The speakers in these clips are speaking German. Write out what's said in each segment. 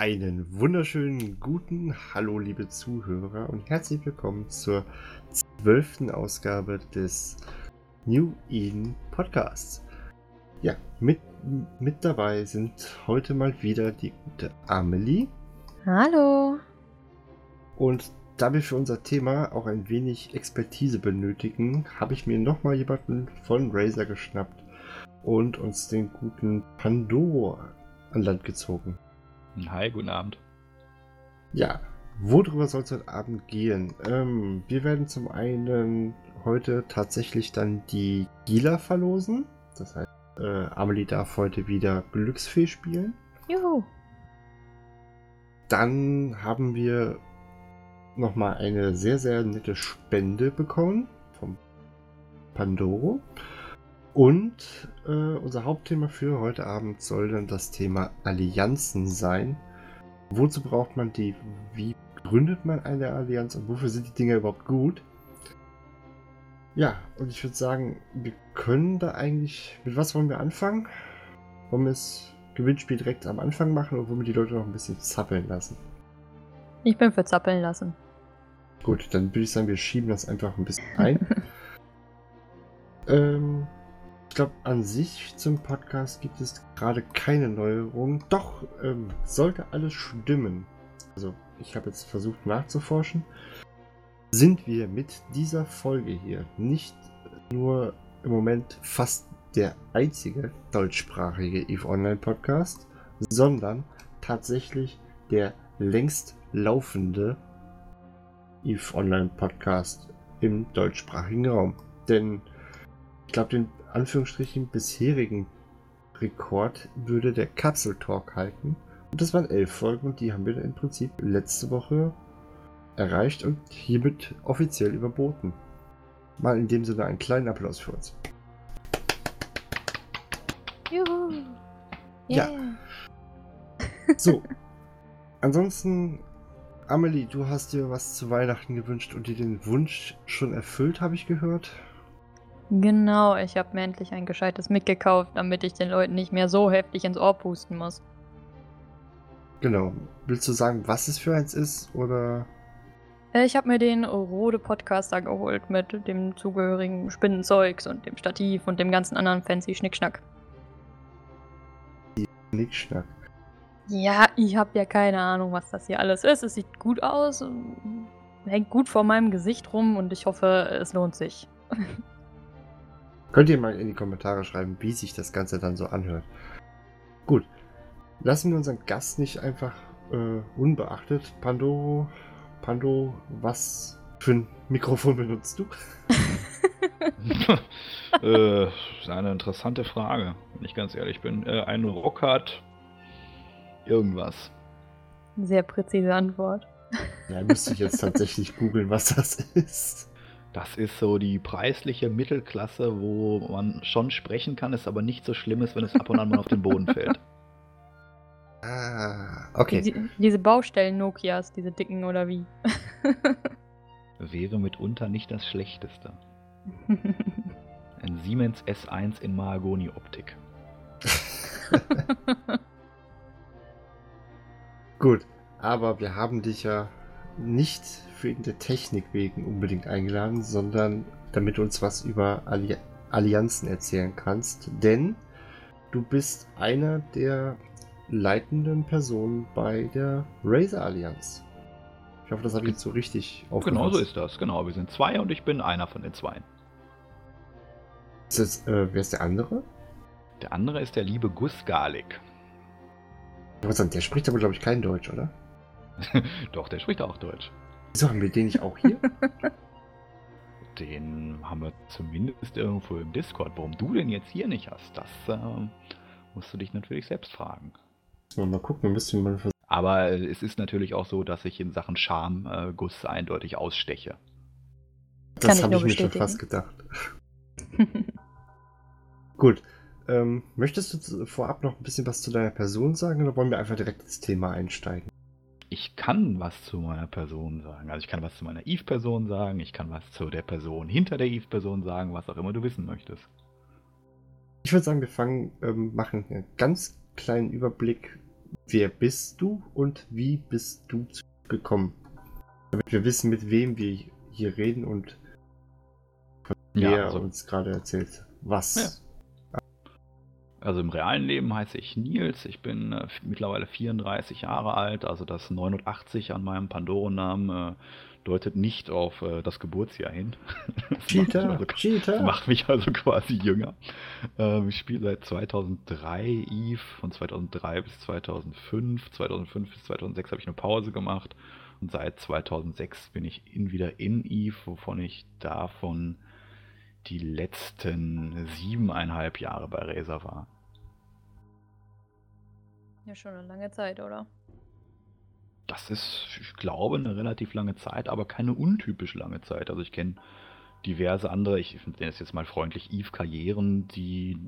Einen wunderschönen guten Hallo, liebe Zuhörer, und herzlich willkommen zur zwölften Ausgabe des New Eden Podcasts. Ja, mit, mit dabei sind heute mal wieder die gute Amelie. Hallo. Und da wir für unser Thema auch ein wenig Expertise benötigen, habe ich mir nochmal jemanden von Razer geschnappt und uns den guten Pandoro an Land gezogen. Hi, guten Abend. Ja, worüber soll es heute Abend gehen? Ähm, wir werden zum einen heute tatsächlich dann die Gila verlosen. Das heißt, äh, Amelie darf heute wieder Glücksfee spielen. Juhu. Dann haben wir nochmal eine sehr, sehr nette Spende bekommen vom Pandoro. Und äh, unser Hauptthema für heute Abend soll dann das Thema Allianzen sein. Wozu braucht man die? Wie gründet man eine Allianz und wofür sind die Dinger überhaupt gut? Ja, und ich würde sagen, wir können da eigentlich. Mit was wollen wir anfangen? Wollen wir das Gewinnspiel direkt am Anfang machen oder wollen wir die Leute noch ein bisschen zappeln lassen? Ich bin für zappeln lassen. Gut, dann würde ich sagen, wir schieben das einfach ein bisschen ein. ähm, ich glaube, an sich zum Podcast gibt es gerade keine Neuerungen. Doch, ähm, sollte alles stimmen. Also, ich habe jetzt versucht nachzuforschen. Sind wir mit dieser Folge hier nicht nur im Moment fast der einzige deutschsprachige EVE Online Podcast, sondern tatsächlich der längst laufende EVE Online Podcast im deutschsprachigen Raum. Denn ich glaube, den Anführungsstrichen bisherigen Rekord würde der Kapsel Talk halten. Und das waren elf Folgen und die haben wir im Prinzip letzte Woche erreicht und hiermit offiziell überboten. Mal in dem Sinne einen kleinen Applaus für uns. Juhu. Ja. So. Ansonsten, Amelie, du hast dir was zu Weihnachten gewünscht und dir den Wunsch schon erfüllt, habe ich gehört. Genau, ich habe mir endlich ein gescheites mitgekauft, damit ich den Leuten nicht mehr so heftig ins Ohr pusten muss. Genau. Willst du sagen, was es für eins ist oder? Äh, Ich habe mir den Rode Podcaster geholt mit dem zugehörigen Spinnenzeugs und dem Stativ und dem ganzen anderen fancy Schnickschnack. Nickschnack. Ja, ich habe ja keine Ahnung, was das hier alles ist. Es sieht gut aus, hängt gut vor meinem Gesicht rum und ich hoffe, es lohnt sich. Könnt ihr mal in die Kommentare schreiben, wie sich das Ganze dann so anhört. Gut. Lassen wir unseren Gast nicht einfach äh, unbeachtet. Pandoro, Pando, was für ein Mikrofon benutzt du? äh, ist eine interessante Frage, wenn ich ganz ehrlich bin. Äh, ein Rockhard irgendwas. Sehr präzise Antwort. Ja, müsste ich jetzt tatsächlich googeln, was das ist. Das ist so die preisliche Mittelklasse, wo man schon sprechen kann, es aber nicht so schlimm ist, wenn es ab und an mal auf den Boden fällt. Ah, okay. Die, diese Baustellen-Nokias, diese dicken oder wie? Wäre mitunter nicht das Schlechteste. Ein Siemens S1 in Mahagoni-Optik. Gut, aber wir haben dich ja nicht für der Technik wegen unbedingt eingeladen, sondern damit du uns was über Alli Allianzen erzählen kannst, denn du bist einer der leitenden Personen bei der Razer Allianz. Ich hoffe, das habe ich jetzt so richtig aufgefasst. Genau so ist das, genau. Wir sind zwei und ich bin einer von den zwei. Ist das, äh, wer ist der andere? Der andere ist der liebe Gus Garlic. Der spricht aber, glaube ich, kein Deutsch, oder? Doch, der spricht auch Deutsch. Wieso haben wir den nicht auch hier? Den haben wir zumindest irgendwo im Discord. Warum du den jetzt hier nicht hast, das ähm, musst du dich natürlich selbst fragen. Mal gucken, wir müssen mal versuchen. Aber äh, es ist natürlich auch so, dass ich in Sachen Charme äh, eindeutig aussteche. Das ich habe nur ich mir schon fast gedacht. Gut. Ähm, möchtest du vorab noch ein bisschen was zu deiner Person sagen oder wollen wir einfach direkt ins Thema einsteigen? Ich kann was zu meiner Person sagen. Also ich kann was zu meiner Eve-Person sagen, ich kann was zu der Person hinter der Eve-Person sagen, was auch immer du wissen möchtest. Ich würde sagen, wir fangen, ähm, machen einen ganz kleinen Überblick wer bist du und wie bist du gekommen? Damit wir wissen, mit wem wir hier reden und von Ja, wer also- uns gerade erzählt. Was? Also im realen Leben heiße ich Nils, ich bin äh, mittlerweile 34 Jahre alt, also das 89 an meinem Pandorennamen äh, deutet nicht auf äh, das Geburtsjahr hin. Das macht mich Cheater, also, das Cheater. macht mich also quasi jünger. Ähm, ich spiele seit 2003 Eve, von 2003 bis 2005. 2005 bis 2006 habe ich eine Pause gemacht und seit 2006 bin ich in, wieder in Eve, wovon ich davon die letzten siebeneinhalb Jahre bei Razer war. Ja, schon eine lange Zeit, oder? Das ist, ich glaube, eine relativ lange Zeit, aber keine untypisch lange Zeit. Also ich kenne diverse andere, ich nenne es jetzt mal freundlich, Eve-Karrieren, die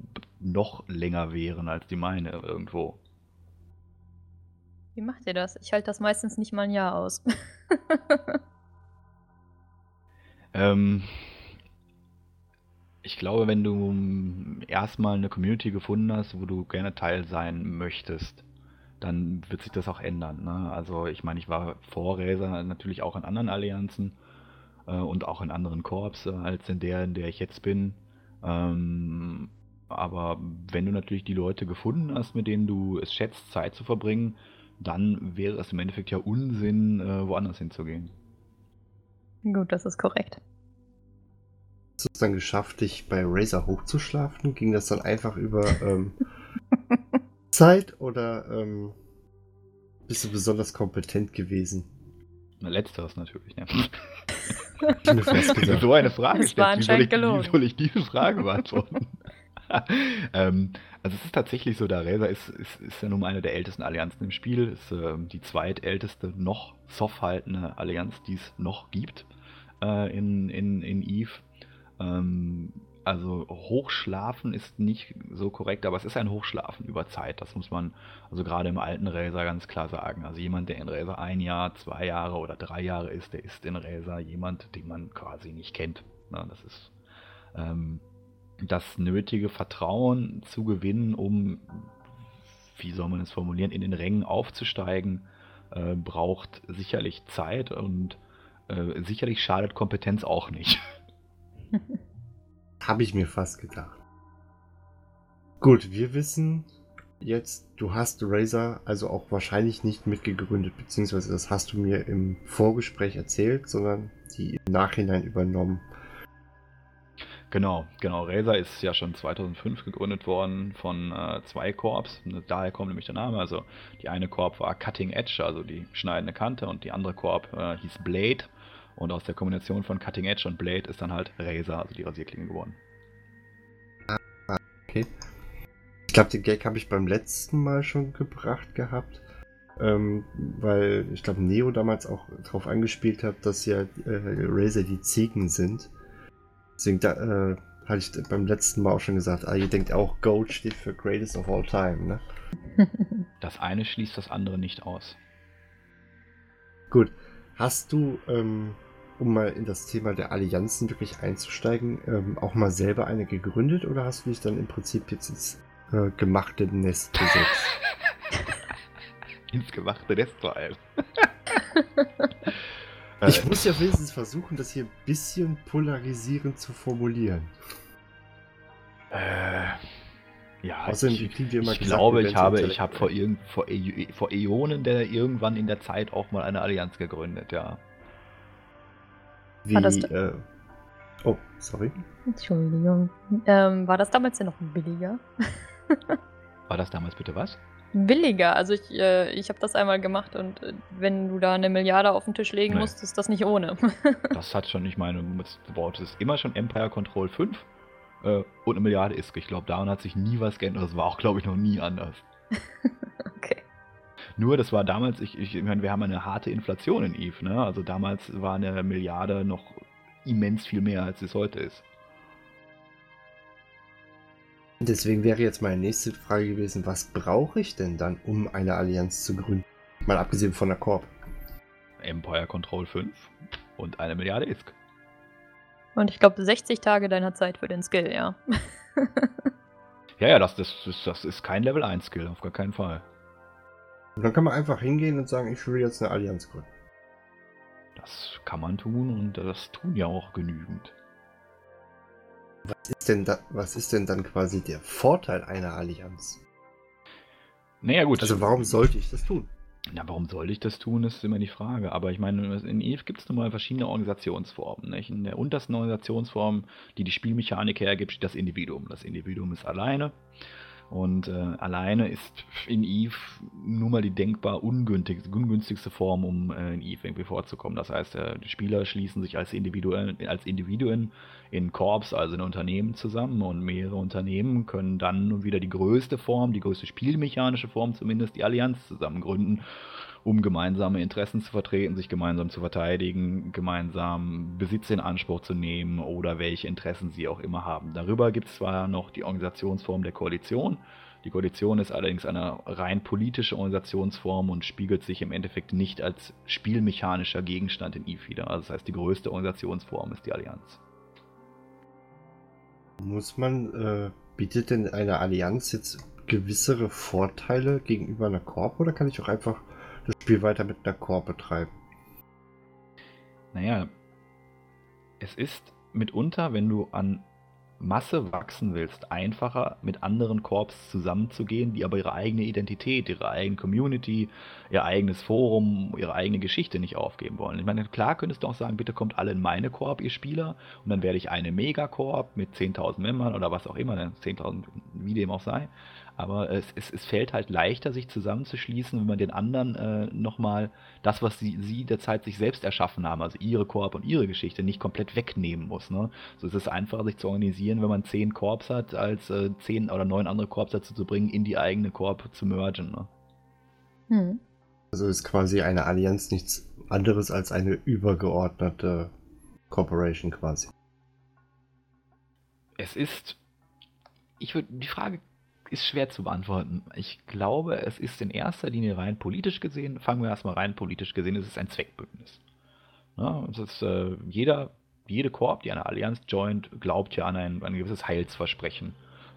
noch länger wären als die meine irgendwo. Wie macht ihr das? Ich halte das meistens nicht mal ein Jahr aus. Ähm, ich glaube, wenn du erstmal eine Community gefunden hast, wo du gerne Teil sein möchtest, dann wird sich das auch ändern. Ne? Also ich meine, ich war vor Razer natürlich auch in anderen Allianzen äh, und auch in anderen Korps äh, als in der, in der ich jetzt bin. Ähm, aber wenn du natürlich die Leute gefunden hast, mit denen du es schätzt, Zeit zu verbringen, dann wäre es im Endeffekt ja Unsinn, äh, woanders hinzugehen. Gut, das ist korrekt. Hast du es dann geschafft, dich bei Razer hochzuschlafen? Ging das dann einfach über ähm, Zeit oder ähm, bist du besonders kompetent gewesen? Na, Letzteres natürlich. Ne? Du gedacht. so eine Frage stellst, wie soll, ich, wie soll ich diese Frage beantworten? ähm, also es ist tatsächlich so, der Razer ist, ist, ist ja nun eine der ältesten Allianzen im Spiel, ist ähm, die zweitälteste noch soft haltende Allianz, die es noch gibt äh, in, in, in Eve. Ähm, also Hochschlafen ist nicht so korrekt, aber es ist ein Hochschlafen über Zeit. Das muss man also gerade im alten Razer ganz klar sagen. Also jemand, der in Razer ein Jahr, zwei Jahre oder drei Jahre ist, der ist in Razer jemand, den man quasi nicht kennt. Na, das ist ähm, das nötige Vertrauen zu gewinnen, um, wie soll man es formulieren, in den Rängen aufzusteigen, äh, braucht sicherlich Zeit und äh, sicherlich schadet Kompetenz auch nicht. Habe ich mir fast gedacht. Gut, wir wissen jetzt, du hast Razer also auch wahrscheinlich nicht mitgegründet, beziehungsweise das hast du mir im Vorgespräch erzählt, sondern die im Nachhinein übernommen. Genau, genau. Razer ist ja schon 2005 gegründet worden von äh, zwei Korps. Daher kommt nämlich der Name. Also die eine Korb war Cutting Edge, also die schneidende Kante, und die andere Korb äh, hieß Blade. Und aus der Kombination von Cutting Edge und Blade ist dann halt Razer, also die Rasierklinge geworden. Okay. Ich glaube, den Gag habe ich beim letzten Mal schon gebracht gehabt. Ähm, weil ich glaube, Neo damals auch darauf angespielt hat, dass ja äh, Razer die Ziegen sind. Deswegen da, äh, hatte ich beim letzten Mal auch schon gesagt, ah, ihr denkt auch, Gold steht für Greatest of All Time, ne? Das eine schließt das andere nicht aus. Gut. Hast du, ähm, um mal in das Thema der Allianzen wirklich einzusteigen, ähm, auch mal selber eine gegründet oder hast du dich dann im Prinzip jetzt ins äh, gemachte Nest gesetzt? Ins gemachte Nest vor allem. Ich muss ja wenigstens versuchen, das hier ein bisschen polarisierend zu formulieren. Äh, ja, Außerdem ich, kriegen wir immer ich gesagt, glaube, ich habe, ich habe vor, irgend, vor, Ä- vor Äonen der irgendwann in der Zeit auch mal eine Allianz gegründet, ja. Wie, War das äh, oh, sorry. Entschuldigung. Ähm, war das damals denn noch billiger? War das damals bitte was? Billiger. Also ich, äh, ich habe das einmal gemacht und äh, wenn du da eine Milliarde auf den Tisch legen Nee. musst, ist das nicht ohne. Das hat schon nicht meine Wort. Es ist immer schon Empire Control 5 äh, und eine Milliarde ist. Ich glaube, daran hat sich nie was geändert. Das war auch, glaube ich, noch nie anders. okay. Nur, das war damals, ich, ich meine, wir haben eine harte Inflation in Eve, ne? Also damals war eine Milliarde noch immens viel mehr, als es heute ist. Deswegen wäre jetzt meine nächste Frage gewesen, was brauche ich denn dann, um eine Allianz zu gründen? Mal abgesehen von der Korb. Empire Control 5 und eine Milliarde ISK. Und ich glaube 60 Tage deiner Zeit für den Skill, ja. Ja, ja, das, das, das, das ist kein Level 1 Skill, auf gar keinen Fall. Und dann kann man einfach hingehen und sagen, ich will jetzt eine Allianz gründen. Das kann man tun und das tun ja auch genügend. Was ist denn, da, was ist denn dann quasi der Vorteil einer Allianz? Naja, gut. Also warum sollte ich das tun? Na, warum sollte ich das tun, ist immer die Frage. Aber ich meine, in EVE gibt es nun mal verschiedene Organisationsformen. Nicht? In der untersten Organisationsform, die die Spielmechanik hergibt, steht das Individuum. Das Individuum ist alleine. Und äh, alleine ist in Eve nur mal die denkbar ungünstig, ungünstigste Form, um äh, in Eve irgendwie vorzukommen. Das heißt, äh, die Spieler schließen sich als Individuen, als Individuen in Korps, also in Unternehmen zusammen und mehrere Unternehmen können dann nun wieder die größte Form, die größte spielmechanische Form zumindest, die Allianz zusammen gründen um gemeinsame Interessen zu vertreten, sich gemeinsam zu verteidigen, gemeinsam Besitz in Anspruch zu nehmen oder welche Interessen sie auch immer haben. Darüber gibt es zwar noch die Organisationsform der Koalition. Die Koalition ist allerdings eine rein politische Organisationsform und spiegelt sich im Endeffekt nicht als spielmechanischer Gegenstand in EVE wieder. Also das heißt, die größte Organisationsform ist die Allianz. Muss man, äh, bietet denn eine Allianz jetzt gewissere Vorteile gegenüber einer Korb oder kann ich auch einfach das Spiel weiter mit einer Core betreiben. Naja, es ist mitunter, wenn du an Masse wachsen willst, einfacher mit anderen Korps zusammenzugehen, die aber ihre eigene Identität, ihre eigene Community, ihr eigenes Forum, ihre eigene Geschichte nicht aufgeben wollen. Ich meine, klar könntest du auch sagen, bitte kommt alle in meine Korb, ihr Spieler, und dann werde ich eine Megakorb mit 10.000 Membern oder was auch immer, 10.000, wie dem auch sei. Aber es, es, es fällt halt leichter, sich zusammenzuschließen, wenn man den anderen äh, nochmal das, was sie, sie derzeit sich selbst erschaffen haben, also ihre Korb und ihre Geschichte, nicht komplett wegnehmen muss. Ne? So ist es einfacher, sich zu organisieren, wenn man zehn Korps hat, als äh, zehn oder neun andere Korps dazu zu bringen, in die eigene Korb zu mergen. Ne? Hm. Also ist quasi eine Allianz nichts anderes als eine übergeordnete Corporation quasi. Es ist. Ich würde die Frage ist schwer zu beantworten. Ich glaube, es ist in erster Linie rein politisch gesehen, fangen wir erstmal rein politisch gesehen, es ist ein Zweckbündnis. Ja, es ist, äh, jeder, jede Korb, die eine Allianz joint, glaubt ja an ein, ein gewisses Heilsversprechen.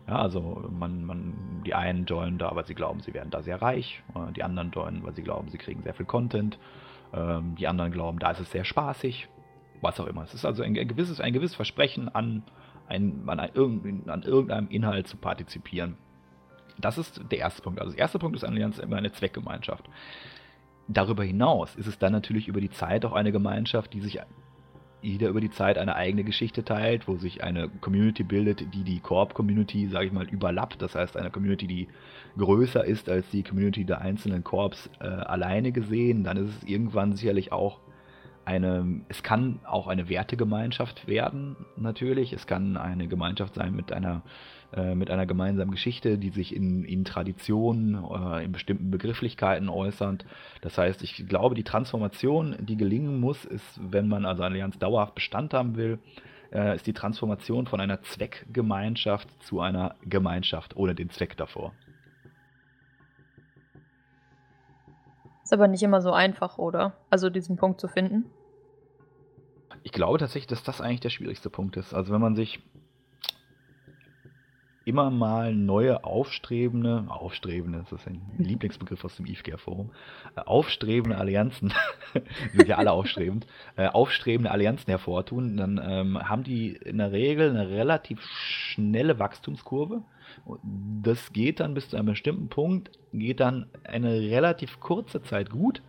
Ja, also man, man, die einen joinen da, weil sie glauben, sie werden da sehr reich, äh, die anderen joinen, weil sie glauben, sie kriegen sehr viel Content, ähm, die anderen glauben, da ist es sehr spaßig, was auch immer. Es ist also ein, ein gewisses, ein gewisses Versprechen an, ein, an, ein, an irgendeinem Inhalt zu partizipieren. Das ist der erste Punkt. Also der erste Punkt ist Allianz immer eine Zweckgemeinschaft. Darüber hinaus ist es dann natürlich über die Zeit auch eine Gemeinschaft, die sich jeder über die Zeit eine eigene Geschichte teilt, wo sich eine Community bildet, die die Corp-Community, sage ich mal, überlappt. Das heißt, eine Community, die größer ist als die Community der einzelnen Corps äh, alleine gesehen. Dann ist es irgendwann sicherlich auch eine, es kann auch eine Wertegemeinschaft werden, natürlich. Es kann eine Gemeinschaft sein mit einer, äh, mit einer gemeinsamen Geschichte, die sich in, in Traditionen, äh, in bestimmten Begrifflichkeiten äußert. Das heißt, ich glaube, die Transformation, die gelingen muss, ist, wenn man also Allianz dauerhaft Bestand haben will, äh, ist die Transformation von einer Zweckgemeinschaft zu einer Gemeinschaft ohne den Zweck davor. Ist aber nicht immer so einfach, oder? Also diesen Punkt zu finden. Ich glaube tatsächlich, dass das eigentlich der schwierigste Punkt ist. Also wenn man sich immer mal neue aufstrebende, aufstrebende, das ist ein Lieblingsbegriff aus dem IFGR-Forum, äh, aufstrebende Allianzen, sind ja alle aufstrebend, äh, aufstrebende Allianzen hervortun, dann ähm, haben die in der Regel eine relativ schnelle Wachstumskurve das geht dann bis zu einem bestimmten Punkt, geht dann eine relativ kurze Zeit gut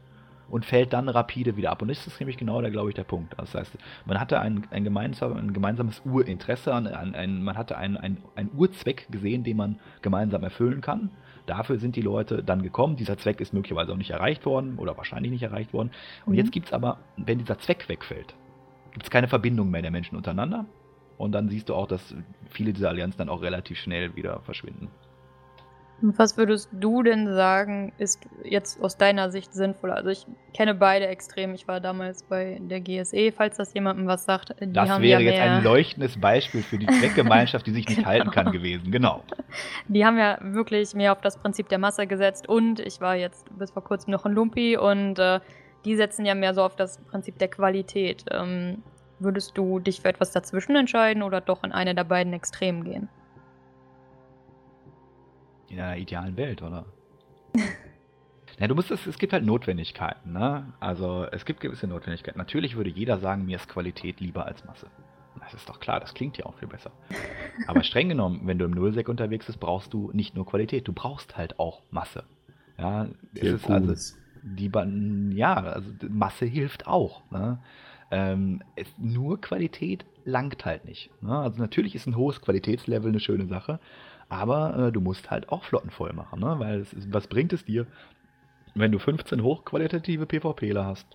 und fällt dann rapide wieder ab. Und das ist nämlich genau der, glaube ich, der Punkt. Das heißt, man hatte ein, ein, gemeinsam, ein gemeinsames Urinteresse, an, ein, man hatte einen ein Urzweck gesehen, den man gemeinsam erfüllen kann. Dafür sind die Leute dann gekommen. Dieser Zweck ist möglicherweise auch nicht erreicht worden oder wahrscheinlich nicht erreicht worden. Und mhm. jetzt gibt es aber, wenn dieser Zweck wegfällt, gibt es keine Verbindung mehr der Menschen untereinander. Und dann siehst du auch, dass viele dieser Allianzen dann auch relativ schnell wieder verschwinden. Was würdest du denn sagen, ist jetzt aus deiner Sicht sinnvoll? Also ich kenne beide extrem. Ich war damals bei der GSE, falls das jemandem was sagt. das wäre ja jetzt ein leuchtendes Beispiel für die Zweckgemeinschaft, die sich nicht genau. halten kann gewesen. Genau. Die haben ja wirklich mehr auf das Prinzip der Masse gesetzt. Und ich war jetzt bis vor kurzem noch ein Lumpi und äh, die setzen ja mehr so auf das Prinzip der Qualität. Ähm, Würdest du dich für etwas dazwischen entscheiden oder doch in eine der beiden Extremen gehen? In einer idealen Welt, oder? Ja, du musst es, es gibt halt Notwendigkeiten, ne? Also es gibt gewisse Notwendigkeiten. Natürlich würde jeder sagen, mir ist Qualität lieber als Masse. Das ist doch klar, das klingt ja auch viel besser. Aber streng genommen, wenn du im Nullsec unterwegs bist, brauchst du nicht nur Qualität, du brauchst halt auch Masse. Ja, es ist also die ja, also Masse hilft auch. Ne? Ähm, es, nur Qualität langt halt nicht. Ne? Also natürlich ist ein hohes Qualitätslevel eine schöne Sache, aber äh, du musst halt auch Flotten voll machen, ne? weil ist, was bringt es dir, wenn du 15 hochqualitative PvPler hast,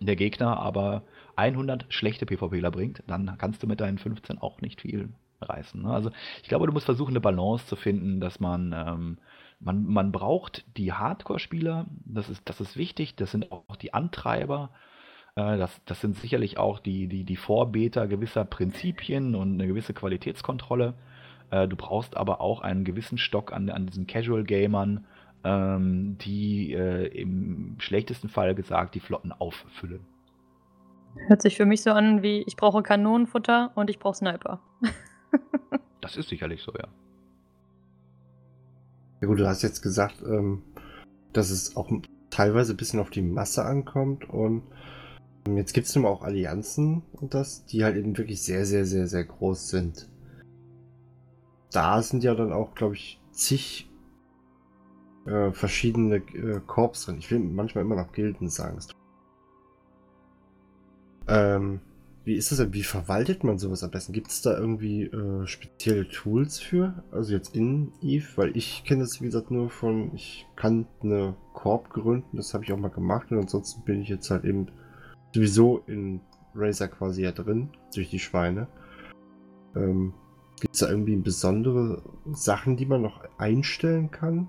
der Gegner aber 100 schlechte PvPler bringt, dann kannst du mit deinen 15 auch nicht viel reißen. Ne? Also ich glaube, du musst versuchen, eine Balance zu finden, dass man, ähm, man, man braucht die Hardcore-Spieler, das ist, das ist wichtig, das sind auch die Antreiber, das, das sind sicherlich auch die, die, die Vorbeter gewisser Prinzipien und eine gewisse Qualitätskontrolle. Äh, du brauchst aber auch einen gewissen Stock an, an diesen Casual-Gamern, ähm, die äh, im schlechtesten Fall gesagt die Flotten auffüllen. Hört sich für mich so an wie, ich brauche Kanonenfutter und ich brauche Sniper. das ist sicherlich so, ja. Ja gut, du hast jetzt gesagt, ähm, dass es auch teilweise ein bisschen auf die Masse ankommt und jetzt gibt es nun auch Allianzen und das, die halt eben wirklich sehr, sehr, sehr, sehr groß sind. Da sind ja dann auch, glaube ich, zig äh, verschiedene äh, Korps drin. Ich will manchmal immer noch Gilden sagen. Ähm, wie ist das denn? Wie verwaltet man sowas am besten? Gibt es da irgendwie äh, spezielle Tools für? Also jetzt in Eve? Weil ich kenne das, wie gesagt, nur von, ich kann eine Korb gründen, das habe ich auch mal gemacht und ansonsten bin ich jetzt halt eben sowieso in Razer quasi ja drin, durch die Schweine. Ähm, Gibt es da irgendwie besondere Sachen, die man noch einstellen kann?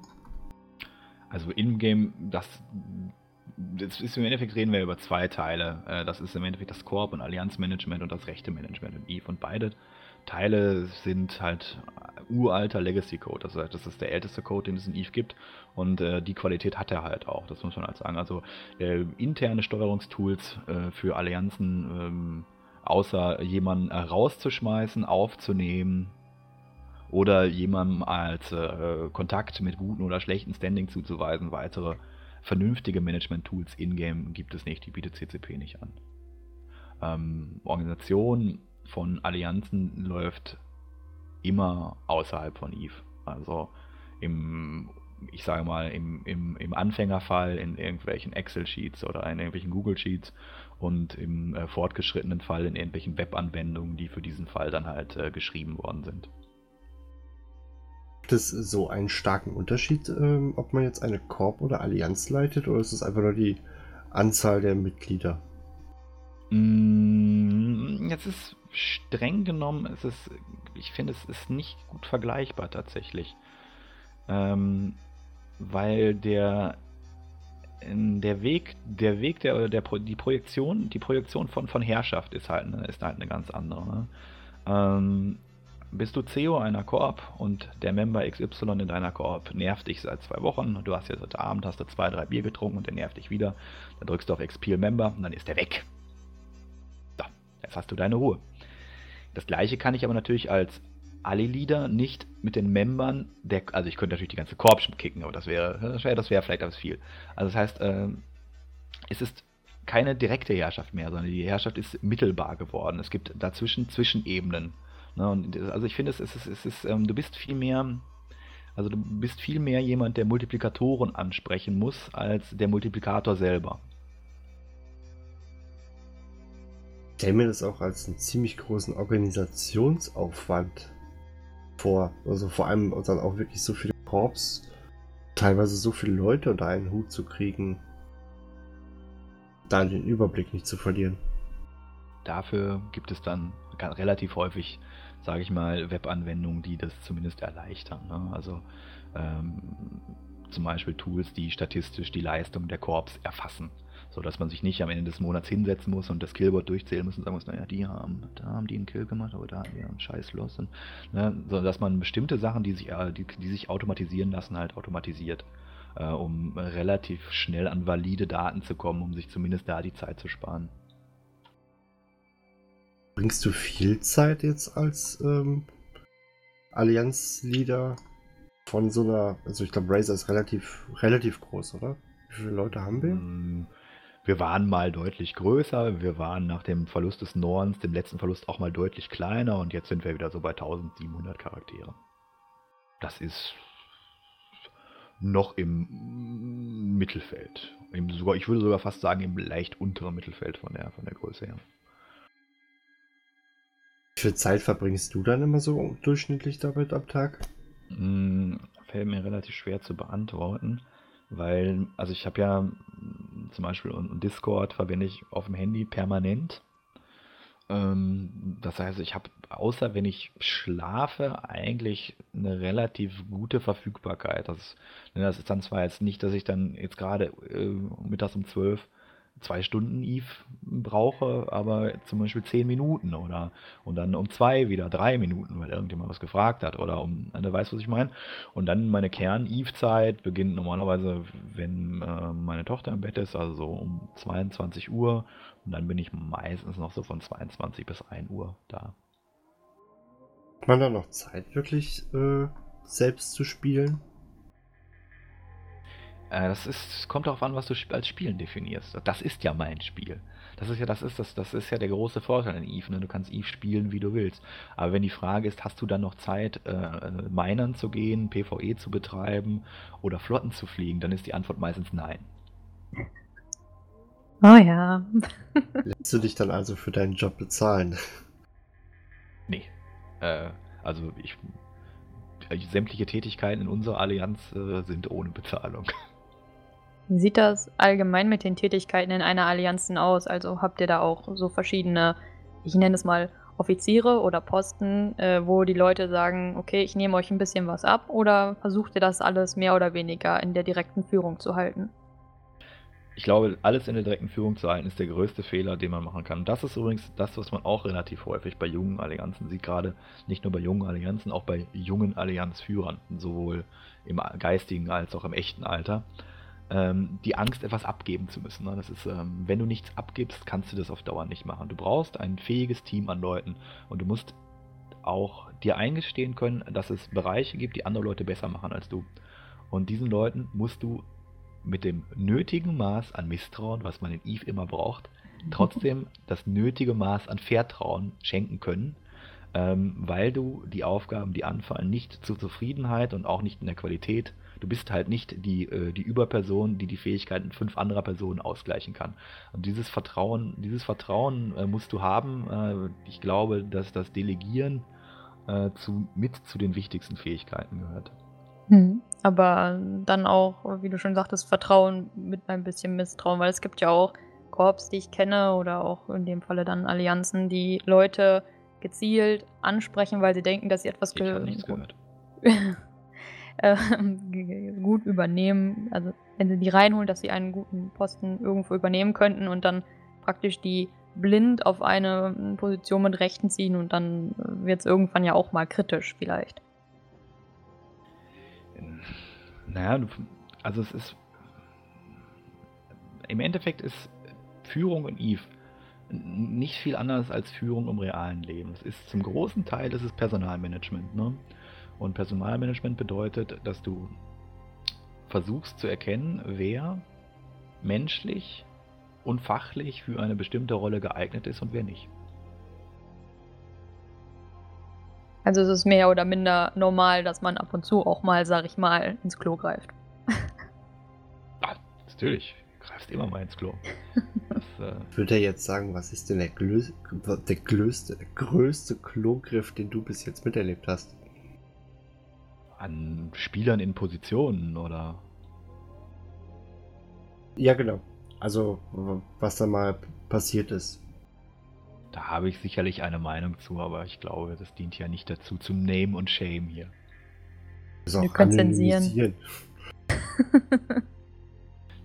Also in-game, das, das ist im Endeffekt reden wir über zwei Teile. Äh, das ist im Endeffekt das Korb und Allianzmanagement und das Rechte-Management in Eve. Und beide Teile sind halt uralter Legacy-Code. Das heißt, das ist der älteste Code, den es in Eve gibt. Und äh, die Qualität hat er halt auch, das muss man halt sagen. Also äh, interne Steuerungstools äh, für Allianzen, ähm, außer jemanden rauszuschmeißen, aufzunehmen, oder jemandem als äh, Kontakt mit guten oder schlechten Standing zuzuweisen. Weitere vernünftige Management-Tools in-game gibt es nicht, die bietet CCP nicht an. Ähm, Organisation von Allianzen läuft immer außerhalb von Eve. Also im, ich sage mal, im, im, im Anfängerfall in irgendwelchen Excel-Sheets oder in irgendwelchen Google-Sheets und im äh, fortgeschrittenen Fall in irgendwelchen Web-Anwendungen, die für diesen Fall dann halt äh, geschrieben worden sind. Gibt es so einen starken Unterschied, ähm, ob man jetzt eine Korb oder Allianz leitet, oder ist es einfach nur die Anzahl der Mitglieder? Mm, jetzt ist streng genommen, es ist, ich finde, es ist nicht gut vergleichbar tatsächlich. Ähm, weil der, der Weg, der Weg der, der die Projektion, die Projektion von, von Herrschaft ist halt, ist halt eine ganz andere. Ne? Ähm, bist du CEO einer Koop und der Member XY in deiner Koop nervt dich seit zwei Wochen. Du hast jetzt heute Abend hast du zwei, drei Bier getrunken und der nervt dich wieder. Dann drückst du auf Expel Member und dann ist der weg. So, jetzt hast du deine Ruhe. Das gleiche kann ich aber natürlich als Ali-Leader nicht mit den Membern der. Also ich könnte natürlich die ganze Korb kicken, aber das wäre, das wäre, das wäre vielleicht etwas viel. Also das heißt, äh, es ist keine direkte Herrschaft mehr, sondern die Herrschaft ist mittelbar geworden. Es gibt dazwischen Zwischenebenen. Ne, und also ich finde, es ist, es ist, ähm, du bist viel mehr, also du bist viel mehr jemand, der Multiplikatoren ansprechen muss, als der Multiplikator selber. Stelle mir das auch als einen ziemlich großen Organisationsaufwand vor. Also vor allem dann auch wirklich so viele Korps, teilweise so viele Leute unter einen Hut zu kriegen, da den Überblick nicht zu verlieren. Dafür gibt es dann relativ häufig sage ich mal, Webanwendungen, die das zumindest erleichtern. Ne? Also ähm, zum Beispiel Tools, die statistisch die Leistung der Korps erfassen, sodass man sich nicht am Ende des Monats hinsetzen muss und das Killboard durchzählen muss und sagen muss, naja, die haben, da haben die einen Kill gemacht, aber da haben wir einen scheiß Loss. Und, ne, so dass man bestimmte Sachen, die sich, äh, die, die sich automatisieren lassen, halt automatisiert, äh, um relativ schnell an valide Daten zu kommen, um sich zumindest da die Zeit zu sparen. Bringst du viel Zeit jetzt als ähm, Allianz-Leader von so einer, also ich glaube, Razer ist relativ, relativ groß, oder? Wie Wie viele Leute haben wir? Mm, Wir waren mal deutlich größer, wir waren nach dem Verlust des Nordens, dem letzten Verlust auch mal deutlich kleiner und jetzt sind wir wieder so bei 1700 Charakteren. Das ist noch im Mittelfeld. Im, sogar, ich würde sogar fast sagen, im leicht unteren Mittelfeld von der, von der Größe her. Wie viel Zeit verbringst du dann immer so durchschnittlich damit am Tag? Mm, Fällt mir relativ schwer zu beantworten, weil, also ich habe ja mm, zum Beispiel und Discord verwende ich auf dem Handy permanent. Ähm, das heißt, ich habe, außer wenn ich schlafe, eigentlich eine relativ gute Verfügbarkeit. Das, ne, das ist dann zwar jetzt nicht, dass ich dann jetzt gerade äh, mittags um 12 zwei Stunden Eve brauche, aber zum Beispiel zehn Minuten oder und dann um zwei wieder drei Minuten, weil irgendjemand was gefragt hat oder um, du weißt, was ich meine. Und dann meine Kern-Eve-Zeit beginnt normalerweise, wenn äh, meine Tochter im Bett ist, also so um 22 Uhr und dann bin ich meistens noch so von 22 bis 1 Uhr da. Hat man da noch Zeit, wirklich äh, selbst zu spielen? Äh, das ist, kommt darauf an, was du als Spielen definierst. Das ist ja mein Spiel. Das ist ja, das ist das, das ist ja der große Vorteil an Eve. Ne? Du kannst Eve spielen, wie du willst. Aber wenn die Frage ist, hast du dann noch Zeit, äh, minern zu gehen, PvE zu betreiben oder Flotten zu fliegen, dann ist die Antwort meistens nein. Oh ja. Lässt du dich dann also für deinen Job bezahlen? Nee. Äh, also ich, äh, sämtliche Tätigkeiten in unserer Allianz äh, sind ohne Bezahlung. Wie sieht das allgemein mit den Tätigkeiten in einer Allianz aus? Also habt ihr da auch so verschiedene, ich nenne es mal Offiziere oder Posten, äh, wo die Leute sagen, okay, ich nehme euch ein bisschen was ab oder versucht ihr das alles mehr oder weniger in der direkten Führung zu halten? Ich glaube, alles in der direkten Führung zu halten, ist der größte Fehler, den man machen kann. Das ist übrigens das, was man auch relativ häufig bei jungen Allianzen sieht, gerade nicht nur bei jungen Allianzen, auch bei jungen Allianzführern, sowohl im geistigen als auch im echten Alter. Ähm, die Angst, etwas abgeben zu müssen. Ne? Das ist, ähm, wenn du nichts abgibst, kannst du das auf Dauer nicht machen. Du brauchst ein fähiges Team an Leuten und du musst auch dir eingestehen können, dass es Bereiche gibt, die andere Leute besser machen als du. Und diesen Leuten musst du mit dem nötigen Maß an Misstrauen, was man in Eve immer braucht, trotzdem das nötige Maß an Vertrauen schenken können, ähm, weil du die Aufgaben, die anfallen, nicht zur Zufriedenheit und auch nicht in der Qualität, du bist halt nicht die, äh, die Überperson, die die Fähigkeiten fünf anderer Personen ausgleichen kann. Und dieses Vertrauen, dieses Vertrauen äh, musst du haben. Äh, ich glaube, dass das Delegieren äh, zu, mit zu den wichtigsten Fähigkeiten gehört. Hm. Aber dann auch, wie du schon sagtest, Vertrauen mit ein bisschen Misstrauen, weil es gibt ja auch Korps, die ich kenne oder auch in dem Falle dann Allianzen, die Leute gezielt ansprechen, weil sie denken, dass sie etwas Ich ge- gehört. ähm, gut übernehmen. Also wenn sie die reinholen, dass sie einen guten Posten irgendwo übernehmen könnten und dann praktisch die blind auf eine Position mit Rechten ziehen und dann wird es irgendwann ja auch mal kritisch vielleicht. Naja, also es ist. Im Endeffekt ist Führung in Eve nicht viel anders als Führung im realen Leben. Es ist zum großen Teil ist es Personalmanagement. Ne? Und Personalmanagement bedeutet, dass du versuchst zu erkennen, wer menschlich und fachlich für eine bestimmte Rolle geeignet ist und wer nicht. Also es ist mehr oder minder normal, dass man ab und zu auch mal, sag ich mal, ins Klo greift. Ah, natürlich, du greifst immer mal ins Klo. Das, äh, Ich würde jetzt sagen, was ist denn der, glö der, größte, der größte Klogriff, den du bis jetzt miterlebt hast? An Spielern in Positionen oder Ja, genau. Also, was da mal passiert ist. Da habe ich sicherlich eine Meinung zu, aber ich glaube, das dient ja nicht dazu zum Name und Shame hier. Ist Wir können zensieren. anonymisieren.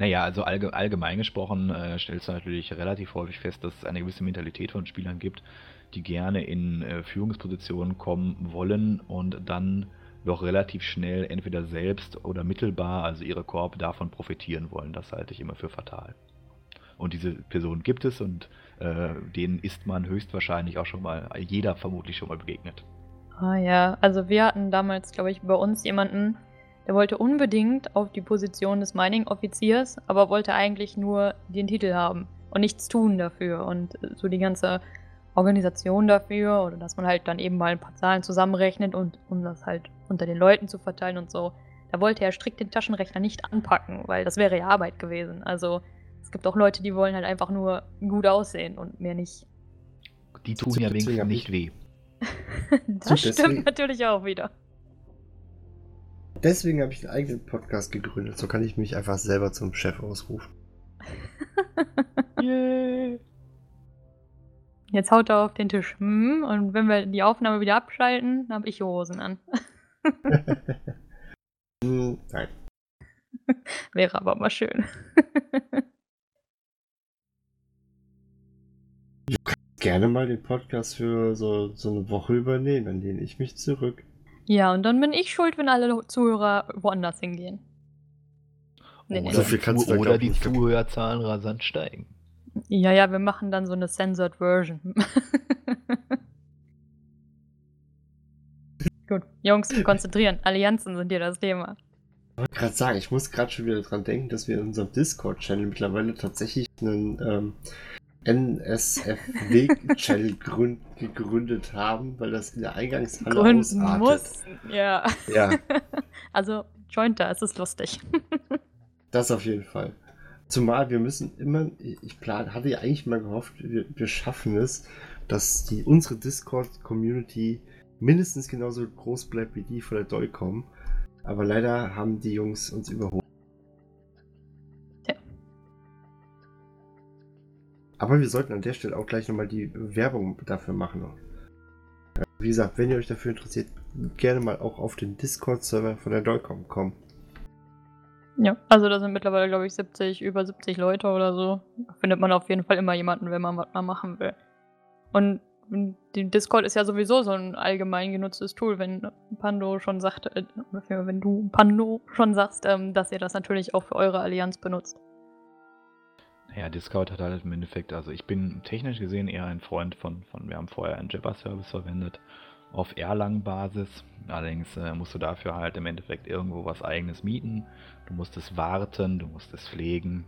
Naja, also allge allgemein gesprochen äh, stellst du natürlich relativ häufig fest, dass es eine gewisse Mentalität von Spielern gibt, die gerne in äh, Führungspositionen kommen wollen und dann doch relativ schnell entweder selbst oder mittelbar, also ihre Korb, davon profitieren wollen. Das halte ich immer für fatal. Und diese Personen gibt es und äh, denen ist man höchstwahrscheinlich auch schon mal, jeder vermutlich schon mal begegnet. Ah ja, also wir hatten damals, glaube ich, bei uns jemanden, der wollte unbedingt auf die Position des Mining-Offiziers, aber wollte eigentlich nur den Titel haben und nichts tun dafür. Und so die ganze Organisation dafür oder dass man halt dann eben mal ein paar Zahlen zusammenrechnet und um das halt unter den Leuten zu verteilen und so. Da wollte er strikt den Taschenrechner nicht anpacken, weil das wäre ja Arbeit gewesen. Also es gibt auch Leute, die wollen halt einfach nur gut aussehen und mehr nicht. Die tun ja wenigstens nicht weh. das stimmt natürlich auch wieder. Deswegen habe ich einen eigenen Podcast gegründet. So kann ich mich einfach selber zum Chef ausrufen. Yay. Jetzt haut er auf den Tisch. Hm, und wenn wir die Aufnahme wieder abschalten, dann habe ich Hosen an. Nein. Wäre aber mal schön. du kannst gerne mal den Podcast für so, so eine Woche übernehmen, dann lehne ich mich zurück. Ja, und dann bin ich schuld, wenn alle Zuhörer woanders hingehen. Nee, nee. So viel kannst du oder die Zuhörerzahlen rasant steigen. Ja, ja, wir machen dann so eine Censored Version. Gut, Jungs, konzentrieren. Allianzen sind hier das Thema. Ich wollte gerade sagen, ich muss gerade schon wieder dran denken, dass wir in unserem Discord-Channel mittlerweile tatsächlich einen ähm, NSFW-Channel gegründet haben, weil das in der Eingangshalle Gründen ausartet. Muss. Ja. ja. Also, joint da, es ist lustig. das auf jeden Fall. Zumal wir müssen immer, ich plan, hatte ja eigentlich mal gehofft, wir, wir schaffen es, dass die unsere Discord-Community mindestens genauso groß bleibt wie die von der Dolcom. Aber leider haben die Jungs uns überholt. Ja. Aber wir sollten an der Stelle auch gleich nochmal die Werbung dafür machen. Wie gesagt, wenn ihr euch dafür interessiert, gerne mal auch auf den Discord-Server von der Dolcom kommen. Ja, also da sind mittlerweile, glaube ich, 70, über 70 Leute oder so. Da findet man auf jeden Fall immer jemanden, wenn man was mal machen will. Und Discord ist ja sowieso so ein allgemein genutztes Tool, wenn Pando schon sagt, äh, wenn du Pando schon sagst, ähm, dass ihr das natürlich auch für eure Allianz benutzt. Ja, Discord hat halt im Endeffekt, also ich bin technisch gesehen eher ein Freund von, von wir haben vorher einen Jabber-Service verwendet auf Erlang-Basis. Allerdings äh, musst du dafür halt im Endeffekt irgendwo was eigenes mieten. Du musst es warten, du musst es pflegen.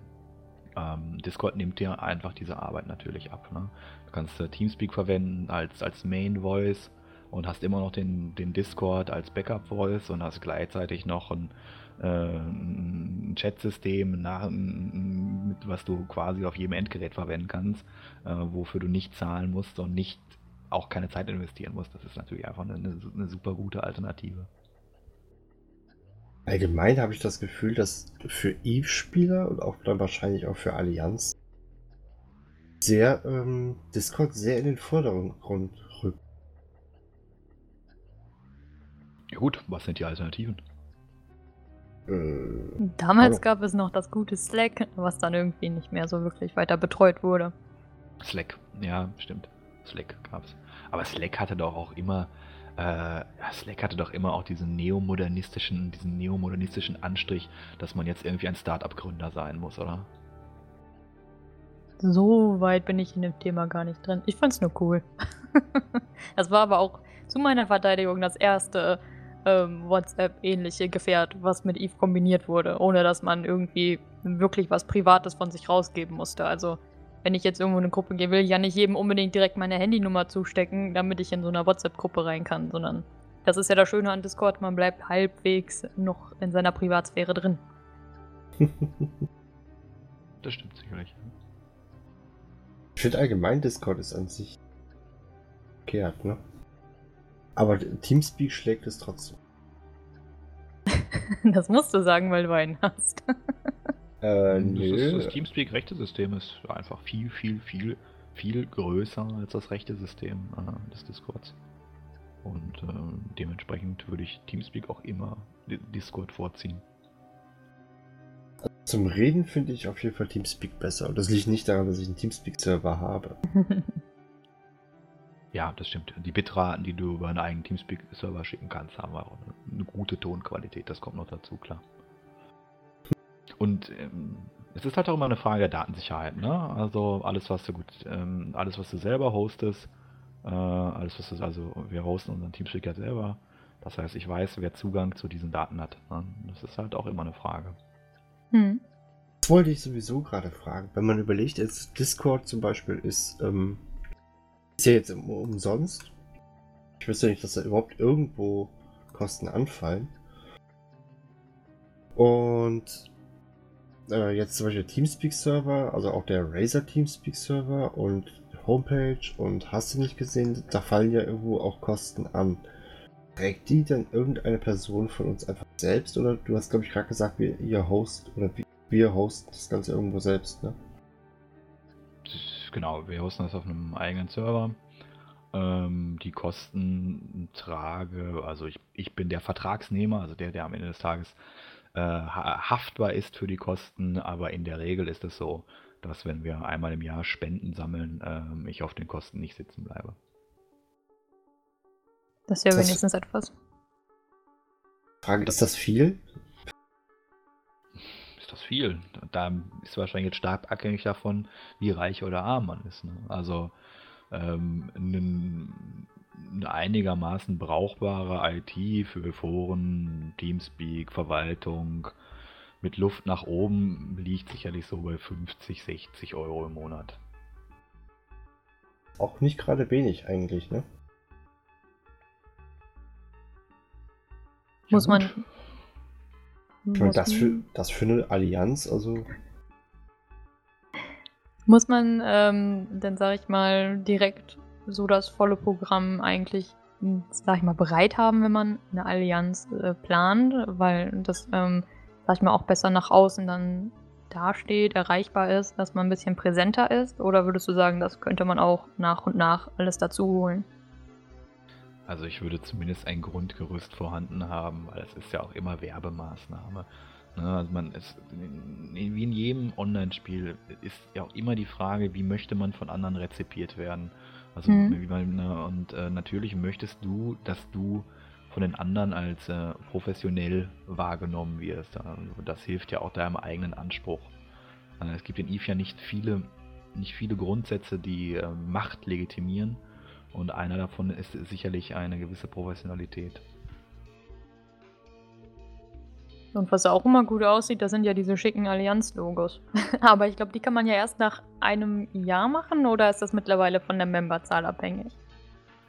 Ähm, Discord nimmt dir einfach diese Arbeit natürlich ab. Ne? Du kannst äh, Teamspeak verwenden als, als Main Voice und hast immer noch den, den Discord als Backup Voice und hast gleichzeitig noch ein, äh, ein Chat-System, was du quasi auf jedem Endgerät verwenden kannst, äh, wofür du nicht zahlen musst und nicht auch keine Zeit investieren muss. Das ist natürlich einfach eine, eine super gute Alternative. Allgemein habe ich das Gefühl, dass für Eve-Spieler und auch dann wahrscheinlich auch für Allianz sehr ähm, Discord sehr in den Vordergrund rückt. Ja gut, was sind die Alternativen? Äh, Damals hallo. gab es noch das gute Slack, was dann irgendwie nicht mehr so wirklich weiter betreut wurde. Slack, ja, stimmt. Slack gab es. Aber Slack hatte doch auch immer, äh, Slack hatte doch immer auch diesen neomodernistischen, diesen neomodernistischen Anstrich, dass man jetzt irgendwie ein Startup-Gründer sein muss, oder? So weit bin ich in dem Thema gar nicht drin. Ich fand's nur cool. das war aber auch zu meiner Verteidigung das erste ähm, WhatsApp-ähnliche Gefährt, was mit Eve kombiniert wurde, ohne dass man irgendwie wirklich was Privates von sich rausgeben musste. Also wenn ich jetzt irgendwo in eine Gruppe gehe, will ich ja nicht jedem unbedingt direkt meine Handynummer zustecken, damit ich in so einer WhatsApp-Gruppe rein kann, sondern das ist ja das Schöne an Discord, man bleibt halbwegs noch in seiner Privatsphäre drin. das stimmt sicherlich. Ich finde allgemein Discord ist an sich verkehrt, ne? Aber Teamspeak schlägt es trotzdem. das musst du sagen, weil du einen hast. Äh, nö. Das, das Teamspeak-Rechte-System ist einfach viel, viel, viel, viel größer als das Rechte-System äh, des Discords. Und äh, dementsprechend würde ich Teamspeak auch immer Discord vorziehen. Zum Reden finde ich auf jeden Fall Teamspeak besser. Und das liegt nicht daran, dass ich einen Teamspeak-Server habe. ja, das stimmt. Die Bitraten, die du über einen eigenen Teamspeak-Server schicken kannst, haben auch eine, eine gute Tonqualität. Das kommt noch dazu, klar. Und ähm, es ist halt auch immer eine Frage der Datensicherheit. Ne? Also alles, was du gut, ähm, alles, was du selber hostest, äh, alles, was du, also wir hosten unseren Teamspeak ja selber, Das heißt, ich weiß, wer Zugang zu diesen Daten hat. Ne? Das ist halt auch immer eine Frage. Hm. Das wollte ich sowieso gerade fragen. Wenn man überlegt, jetzt Discord zum Beispiel ist, ähm, ist ja jetzt umsonst. Ich wüsste nicht, dass da überhaupt irgendwo Kosten anfallen. Und äh, jetzt zum Beispiel Teamspeak-Server, also auch der Razer Teamspeak-Server und Homepage und hast du nicht gesehen, da fallen ja irgendwo auch Kosten an. Trägt die denn irgendeine Person von uns einfach selbst oder du hast glaube ich gerade gesagt, wir ihr Host oder wir hosten das Ganze irgendwo selbst, ne? Genau, wir hosten das auf einem eigenen Server. Ähm, die Kosten trage, also ich, ich bin der Vertragsnehmer, also der, der am Ende des Tages äh, haftbar ist für die Kosten, aber in der Regel ist es so, dass wenn wir einmal im Jahr Spenden sammeln, äh, ich auf den Kosten nicht sitzen bleibe. Das ist ja das wenigstens etwas. Frage, ist das viel? Ist das viel? Da ist wahrscheinlich jetzt stark abhängig davon, wie reich oder arm man ist. Ne? Also ähm, ein, eine einigermaßen brauchbare IT für Foren, Teamspeak, Verwaltung mit Luft nach oben liegt sicherlich so bei 50, 60 Euro im Monat. Auch nicht gerade wenig eigentlich, ne? Muss man. Ich meine, das für, das für eine Allianz, also. Muss man, ähm, dann sag ich mal, direkt so das volle Programm eigentlich, sag ich mal, bereit haben, wenn man eine Allianz äh, plant, weil das, ähm, sag ich mal, auch besser nach außen dann dasteht, erreichbar ist, dass man ein bisschen präsenter ist? Oder würdest du sagen, das könnte man auch nach und nach alles dazu holen? Also ich würde zumindest ein Grundgerüst vorhanden haben, weil es ist ja auch immer Werbemaßnahme. Ne? Also man ist, wie in jedem Online-Spiel ist ja auch immer die Frage, wie möchte man von anderen rezipiert werden. Also mhm. wie man, ne, und äh, natürlich möchtest du, dass du von den anderen als äh, professionell wahrgenommen wirst. Das hilft ja auch deinem eigenen Anspruch. Äh, es gibt in Eve ja nicht viele, nicht viele Grundsätze, die äh, Macht legitimieren. Und einer davon ist sicherlich eine gewisse Professionalität. Und was auch immer gut aussieht, das sind ja diese schicken Allianz-Logos. Aber ich glaube, die kann man ja erst nach einem Jahr machen oder ist das mittlerweile von der Memberzahl abhängig?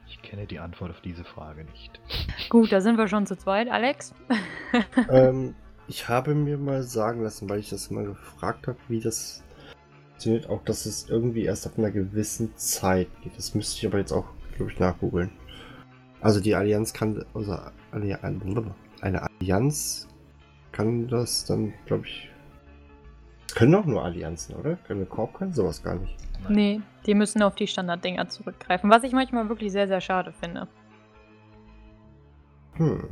Ich kenne die Antwort auf diese Frage nicht. Gut, da sind wir schon zu zweit. Alex? ähm, ich habe mir mal sagen lassen, weil ich das mal gefragt habe, wie das funktioniert, auch dass es irgendwie erst ab einer gewissen Zeit geht. Das müsste ich aber jetzt auch, glaube ich, nachgoogeln. Also die Allianz kann, also eine Allianz kann das dann, glaube ich. Das können auch nur Allianzen, oder? Können Korb können sowas gar nicht. Nein. Nee, die müssen auf die Standarddinger zurückgreifen, was ich manchmal wirklich sehr, sehr schade finde. Hm.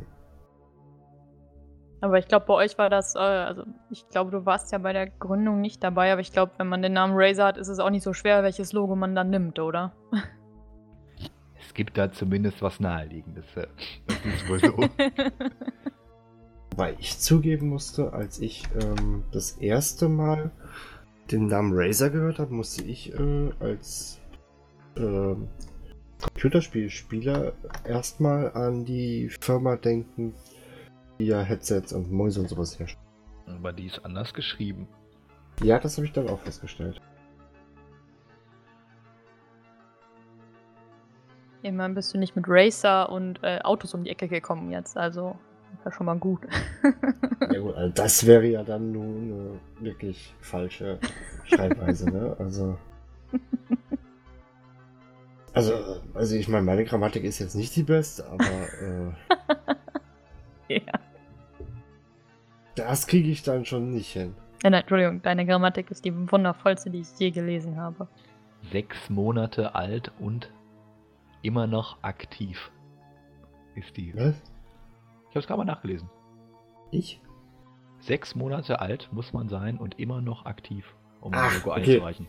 Aber ich glaube, bei euch war das, äh, also ich glaube, du warst ja bei der Gründung nicht dabei, aber ich glaube, wenn man den Namen Razer hat, ist es auch nicht so schwer, welches Logo man dann nimmt, oder? Es gibt da zumindest was Naheliegendes. Das ist wohl so. Weil ich zugeben musste, als ich ähm, das erste Mal den Namen Razer gehört habe, musste ich äh, als äh, Computerspielspieler erstmal an die Firma denken, die ja Headsets und Mäuse und sowas herstellt. Aber die ist anders geschrieben. Ja, das habe ich dann auch festgestellt. Immerhin bist du nicht mit Racer und äh, Autos um die Ecke gekommen jetzt, also das war schon mal gut. ja gut, also das wäre ja dann nun eine wirklich falsche Schreibweise, ne? Also. Also, also ich meine, meine Grammatik ist jetzt nicht die beste, aber. Äh, ja. Das kriege ich dann schon nicht hin. Nein, Entschuldigung, deine Grammatik ist die wundervollste, die ich je gelesen habe. Sechs Monate alt und immer noch aktiv. Ist die. Was? Ich habe es gerade mal nachgelesen. Ich? Sechs Monate alt muss man sein und immer noch aktiv, um ein Logo okay. einzureichen.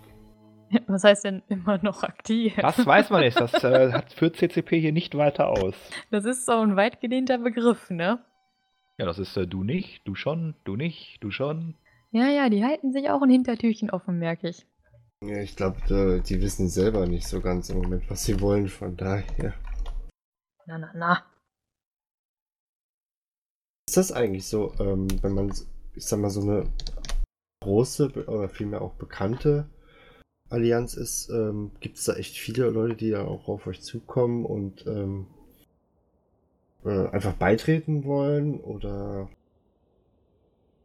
Was heißt denn immer noch aktiv? Das weiß man nicht. Das äh, hat für CCP hier nicht weiter aus. Das ist so ein weit gedehnter Begriff, ne? Ja, das ist äh, du nicht, du schon, du nicht, du schon. Ja, ja, die halten sich auch ein Hintertürchen offen, merke ich. Ja, ich glaube, die wissen selber nicht so ganz im Moment, was sie wollen, von daher. Na, na, na. Ist das eigentlich so, ähm, wenn man, ich sag mal, so eine große oder vielmehr auch bekannte Allianz ist, ähm, gibt es da echt viele Leute, die da auch auf euch zukommen und ähm, äh, einfach beitreten wollen oder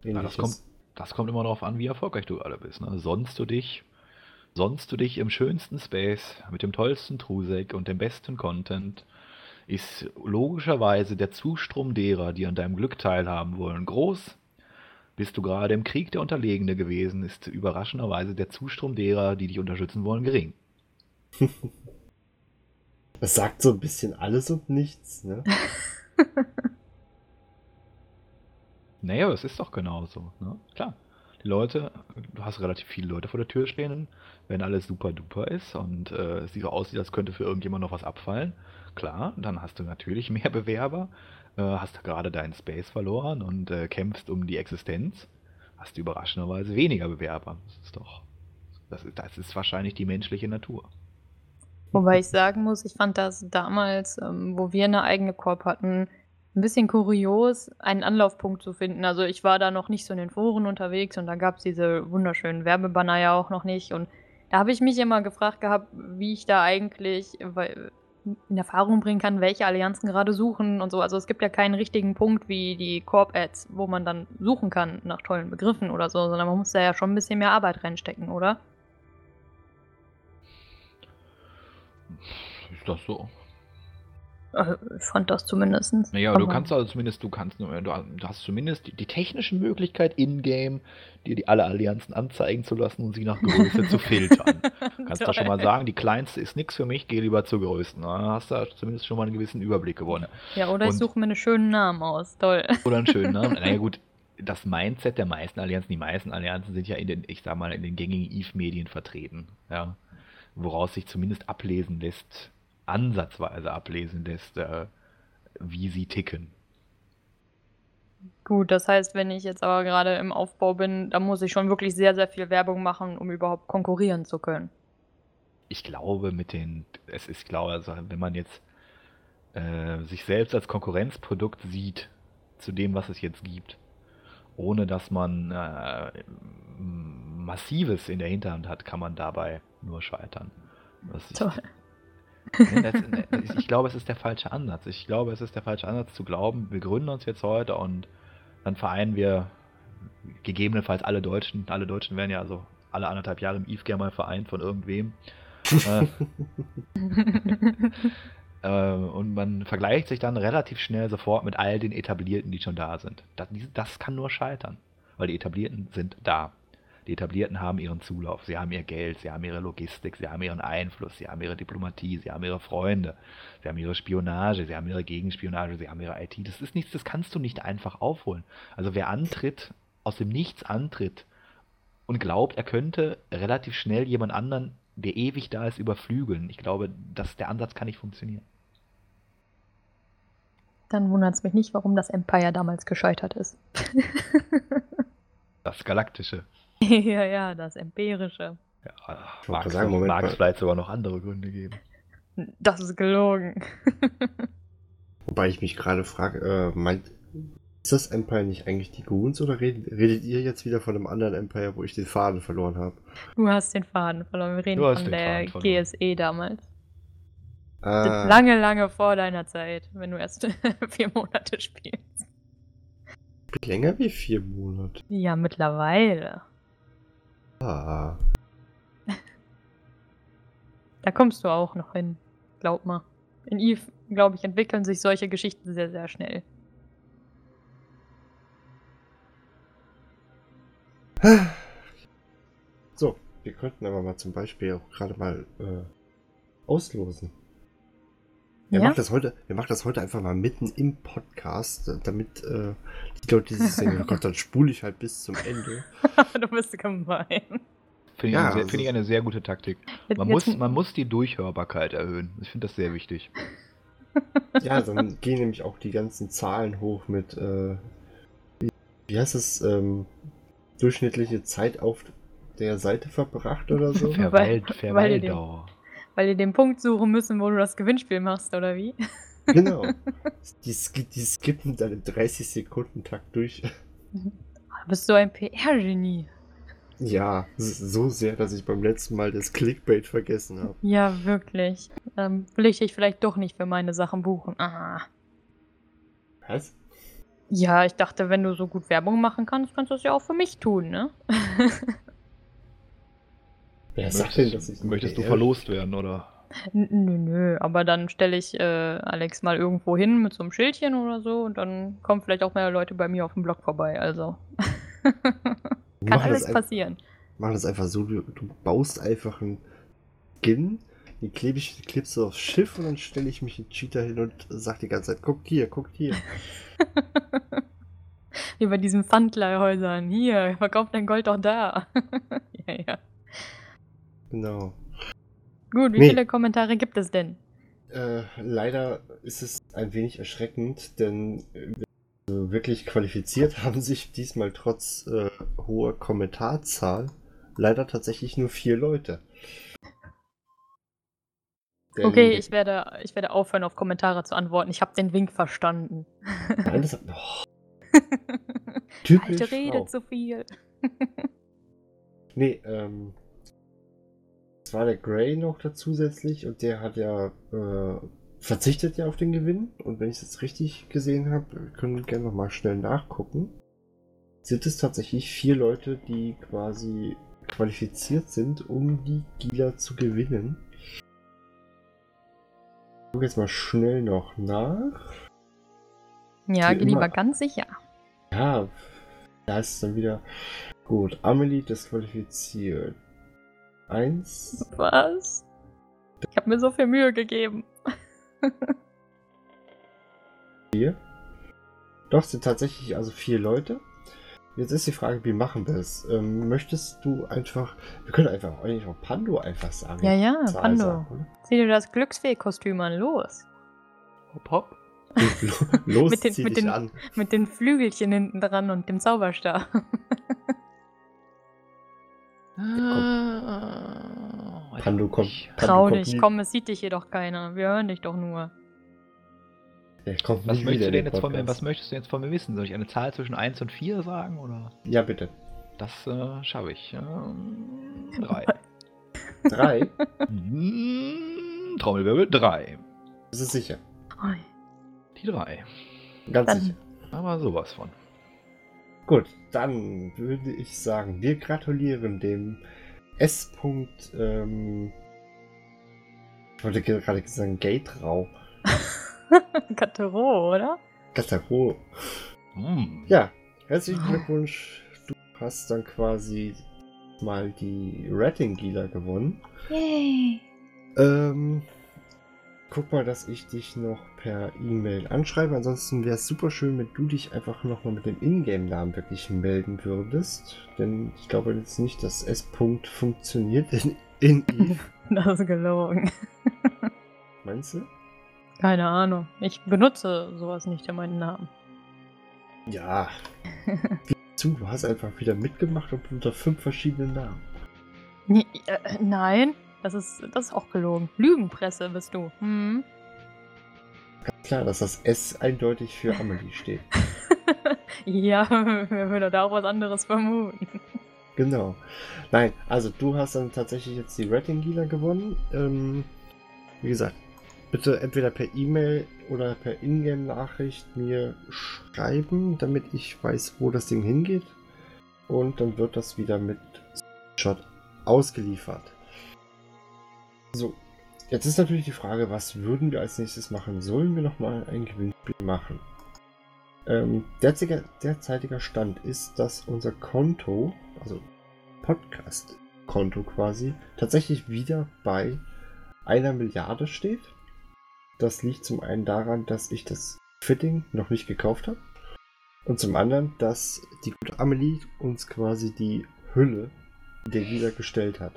ja, das, kommt, das kommt immer darauf an, wie erfolgreich du alle bist. Ne? Sonst du dich sonst du dich im schönsten Space mit dem tollsten Trusek und dem besten Content ist logischerweise der Zustrom derer, die an deinem Glück teilhaben wollen, groß. Bist du gerade im Krieg der Unterlegene gewesen, ist überraschenderweise der Zustrom derer, die dich unterstützen wollen, gering. Das sagt so ein bisschen alles und nichts, ne? naja, es ist doch genauso, ne? Klar. Leute, du hast relativ viele Leute vor der Tür stehen, wenn alles super duper ist und äh, es so aussieht, als könnte für irgendjemand noch was abfallen, klar, dann hast du natürlich mehr Bewerber, äh, hast gerade deinen Space verloren und äh, kämpfst um die Existenz, hast du überraschenderweise weniger Bewerber. Das ist doch, das ist, das ist wahrscheinlich die menschliche Natur. Wobei ich sagen muss, ich fand das damals, ähm, wo wir eine eigene Korb hatten, ein bisschen kurios, einen Anlaufpunkt zu finden. Also ich war da noch nicht so in den Foren unterwegs und da gab es diese wunderschönen Werbebanner ja auch noch nicht. Und da habe ich mich immer gefragt gehabt, wie ich da eigentlich, in Erfahrung bringen kann, welche Allianzen gerade suchen und so. Also es gibt ja keinen richtigen Punkt wie die Corp-Ads, wo man dann suchen kann nach tollen Begriffen oder so, sondern man muss da ja schon ein bisschen mehr Arbeit reinstecken, oder? Ist das so? Äh, ich fand das zumindest. Naja, aber du kannst also zumindest, du kannst, du hast zumindest die, die technische Möglichkeit in-game, dir die alle Allianzen anzeigen zu lassen und sie nach Größe zu filtern. Kannst du schon mal sagen, die kleinste ist nichts für mich, geh lieber zur größten. Dann hast du zumindest schon mal einen gewissen Überblick gewonnen. Ja, oder und, ich suche mir einen schönen Namen aus. Toll. Oder einen schönen Namen. Naja, gut, das Mindset der meisten Allianzen, die meisten Allianzen sind ja in den, ich sag mal, in den gängigen Eve-Medien vertreten. Ja. Woraus sich zumindest ablesen lässt, ansatzweise ablesen lässt, äh, wie sie ticken. Gut, das heißt, wenn ich jetzt aber gerade im Aufbau bin, dann muss ich schon wirklich sehr, sehr viel Werbung machen, um überhaupt konkurrieren zu können. Ich glaube, mit den, es ist klar, also wenn man jetzt äh, sich selbst als Konkurrenzprodukt sieht zu dem, was es jetzt gibt, ohne dass man äh, Massives in der Hinterhand hat, kann man dabei nur scheitern. Was Toll. Ich, ich glaube, es ist der falsche Ansatz. Ich glaube, es ist der falsche Ansatz zu glauben, wir gründen uns jetzt heute und dann vereinen wir gegebenenfalls alle Deutschen. Alle Deutschen werden ja also alle anderthalb Jahre im IF gerne mal vereint von irgendwem. äh, äh, und man vergleicht sich dann relativ schnell sofort mit all den Etablierten, die schon da sind. Das, das kann nur scheitern, weil die Etablierten sind da. Die Etablierten haben ihren Zulauf, sie haben ihr Geld, sie haben ihre Logistik, sie haben ihren Einfluss, sie haben ihre Diplomatie, sie haben ihre Freunde, sie haben ihre Spionage, sie haben ihre Gegenspionage, sie haben ihre IT. Das ist nichts, das kannst du nicht einfach aufholen. Also wer antritt, aus dem Nichts antritt und glaubt, er könnte relativ schnell jemand anderen, der ewig da ist, überflügeln. Ich glaube, dass der Ansatz kann nicht funktionieren. Dann wundert es mich nicht, warum das Empire damals gescheitert ist. das Galaktische. ja, ja, das Empirische. Ja, mag es sagen, Moment, mag vielleicht sogar noch andere Gründe geben. Das ist gelogen. Wobei ich mich gerade frage, äh, meint, ist das Empire nicht eigentlich die Goons oder redet, redet, ihr jetzt wieder von einem anderen Empire, wo ich den Faden verloren habe? Du hast den Faden verloren. Wir reden von der GSE damals. Ah. Lange, lange vor deiner Zeit, wenn du erst vier Monate spielst. Länger wie vier Monate. Ja, mittlerweile. Ah. Da kommst du auch noch hin. Glaub mal. In Eve, glaube ich, entwickeln sich solche Geschichten sehr, sehr schnell. So, wir könnten aber mal zum Beispiel auch gerade mal äh, auslosen. Wir, ja? machen das heute, wir machen das heute einfach mal mitten im Podcast, damit äh, die Leute, die sich denken, oh Gott, dann spule ich halt bis zum Ende. du bist gemein. Finde ich, ja, also, find ich, eine sehr gute Taktik. Man, muss, man muss die Durchhörbarkeit erhöhen. Ich finde das sehr wichtig. Ja, dann gehen nämlich auch die ganzen Zahlen hoch mit, äh, wie, wie heißt es, ähm, durchschnittliche Zeit auf der Seite verbracht oder so? Verweilt, Verweildauer. Weil die den Punkt suchen müssen, wo du das Gewinnspiel machst, oder wie? Genau. Die, die skippen dann im 30-Sekunden-Takt durch. Du bist so ein PR-Genie. Ja, so sehr, dass ich beim letzten Mal das Clickbait vergessen habe. Ja, wirklich. Dann will ich dich vielleicht doch nicht für meine Sachen buchen. Ah. Was? Ja, ich dachte, wenn du so gut Werbung machen kannst, kannst du es ja auch für mich tun, ne? Wer sagt denn, dass Möchtest, ich möchtest du verlost werden, oder? N- Nö, nö, aber dann stelle ich äh, Alex mal irgendwo hin mit so einem Schildchen oder so und dann kommen vielleicht auch mehr Leute bei mir auf dem Blog vorbei, also. Kann alles passieren. Mach das einfach so, du, du baust einfach einen Skin, die klebe ich, klebst du aufs Schiff und dann stelle ich mich in Cheetah hin und sag die ganze Zeit, guckt hier, guckt hier. Wie bei diesen Pfandleihhäusern. Hier, verkauf dein Gold doch da. ja, ja. Genau. Gut, wie Nee. viele Kommentare gibt es denn? Äh, leider ist es ein wenig erschreckend, denn äh, so wirklich qualifiziert haben sich diesmal trotz äh, hoher Kommentarzahl leider tatsächlich nur vier Leute. Denn- Okay, ich werde, ich werde aufhören, auf Kommentare zu antworten. Ich habe den Wink verstanden. Nein, das hat, oh, typisch Alte redet zu viel. Nee, ähm. Es war der Gray noch da zusätzlich und der hat ja äh, verzichtet ja auf den Gewinn. Und wenn ich es jetzt richtig gesehen habe, können wir gerne nochmal schnell nachgucken. Sind es tatsächlich vier Leute, die quasi qualifiziert sind, um die Gila zu gewinnen? Ich gucke jetzt mal schnell noch nach. Ja, lieber immer. ganz sicher. Ja, da ist es dann wieder. Gut, Amelie disqualifiziert. Eins, Was? Ich habe mir so viel Mühe gegeben. vier. Doch, es sind tatsächlich also vier Leute. Jetzt ist die Frage, wie machen wir es? Ähm, möchtest du einfach. Wir können einfach eigentlich auch Pando einfach sagen. Ja, ja, Zahl Pando. sagen? Zieh dir das Glücksfee-Kostüm an, los. Hopp, hopp. Los, Mit den- zieh mit dich den- an. Mit den Flügelchen hinten dran und dem Zauberstab. Ah, Pando kommt. Pando Trau kommt dich, nie- komm, es sieht dich hier doch keiner. Wir hören dich doch nur. Der kommt Was möchtest, du denn den jetzt von mir, was möchtest du jetzt von mir wissen? Soll ich eine Zahl zwischen 1 und 4 sagen? Oder? Ja, bitte. Das äh, schaffe ich. Ähm, drei. Drei? Mm, Trommelwirbel, drei. das ist sicher. Ui. Die drei. Ganz Dann- sicher. Aber sowas von. Gut, dann würde ich sagen, wir gratulieren dem S. -Punkt, ähm, ich wollte gerade sagen Gate-Rau. Katero, oder? Gataro. Mm. Ja, herzlichen Glückwunsch. Du hast dann quasi mal die Ratingila gewonnen. Yay. Ähm, guck mal, dass ich dich noch per E-Mail anschreibe. Ansonsten wäre es super schön, wenn du dich einfach nochmal mit dem Ingame-Namen wirklich melden würdest. Denn ich glaube jetzt nicht, dass S. -Punkt funktioniert in, in Eve. Das ist gelogen. Meinst du? Keine Ahnung. Ich benutze sowas nicht in meinen Namen. Ja. Zu, du hast einfach wieder mitgemacht und unter fünf verschiedenen Namen. Nee, äh, nein, das ist, das ist auch gelogen. Lügenpresse bist du. Hm. Ganz klar, dass das S eindeutig für Amelie steht. ja, wer würde da auch was anderes vermuten? Genau. Nein, also du hast dann tatsächlich jetzt die Ratingila gewonnen. Ähm, wie gesagt, bitte entweder per E-Mail oder per Ingame-Nachricht mir schreiben, damit ich weiß, wo das Ding hingeht. Und dann wird das wieder mit Shot ausgeliefert. So, jetzt ist natürlich die Frage, was würden wir als nächstes machen? Sollen wir nochmal ein Gewinnspiel machen? Ähm, derzeitiger, derzeitiger Stand ist, dass unser Konto, also Podcast-Konto quasi, tatsächlich wieder bei einer Milliarde steht. Das liegt zum einen daran, dass ich das Fitting noch nicht gekauft habe. Und zum anderen, dass die gute Amelie uns quasi die Hülle der Lieder gestellt hat.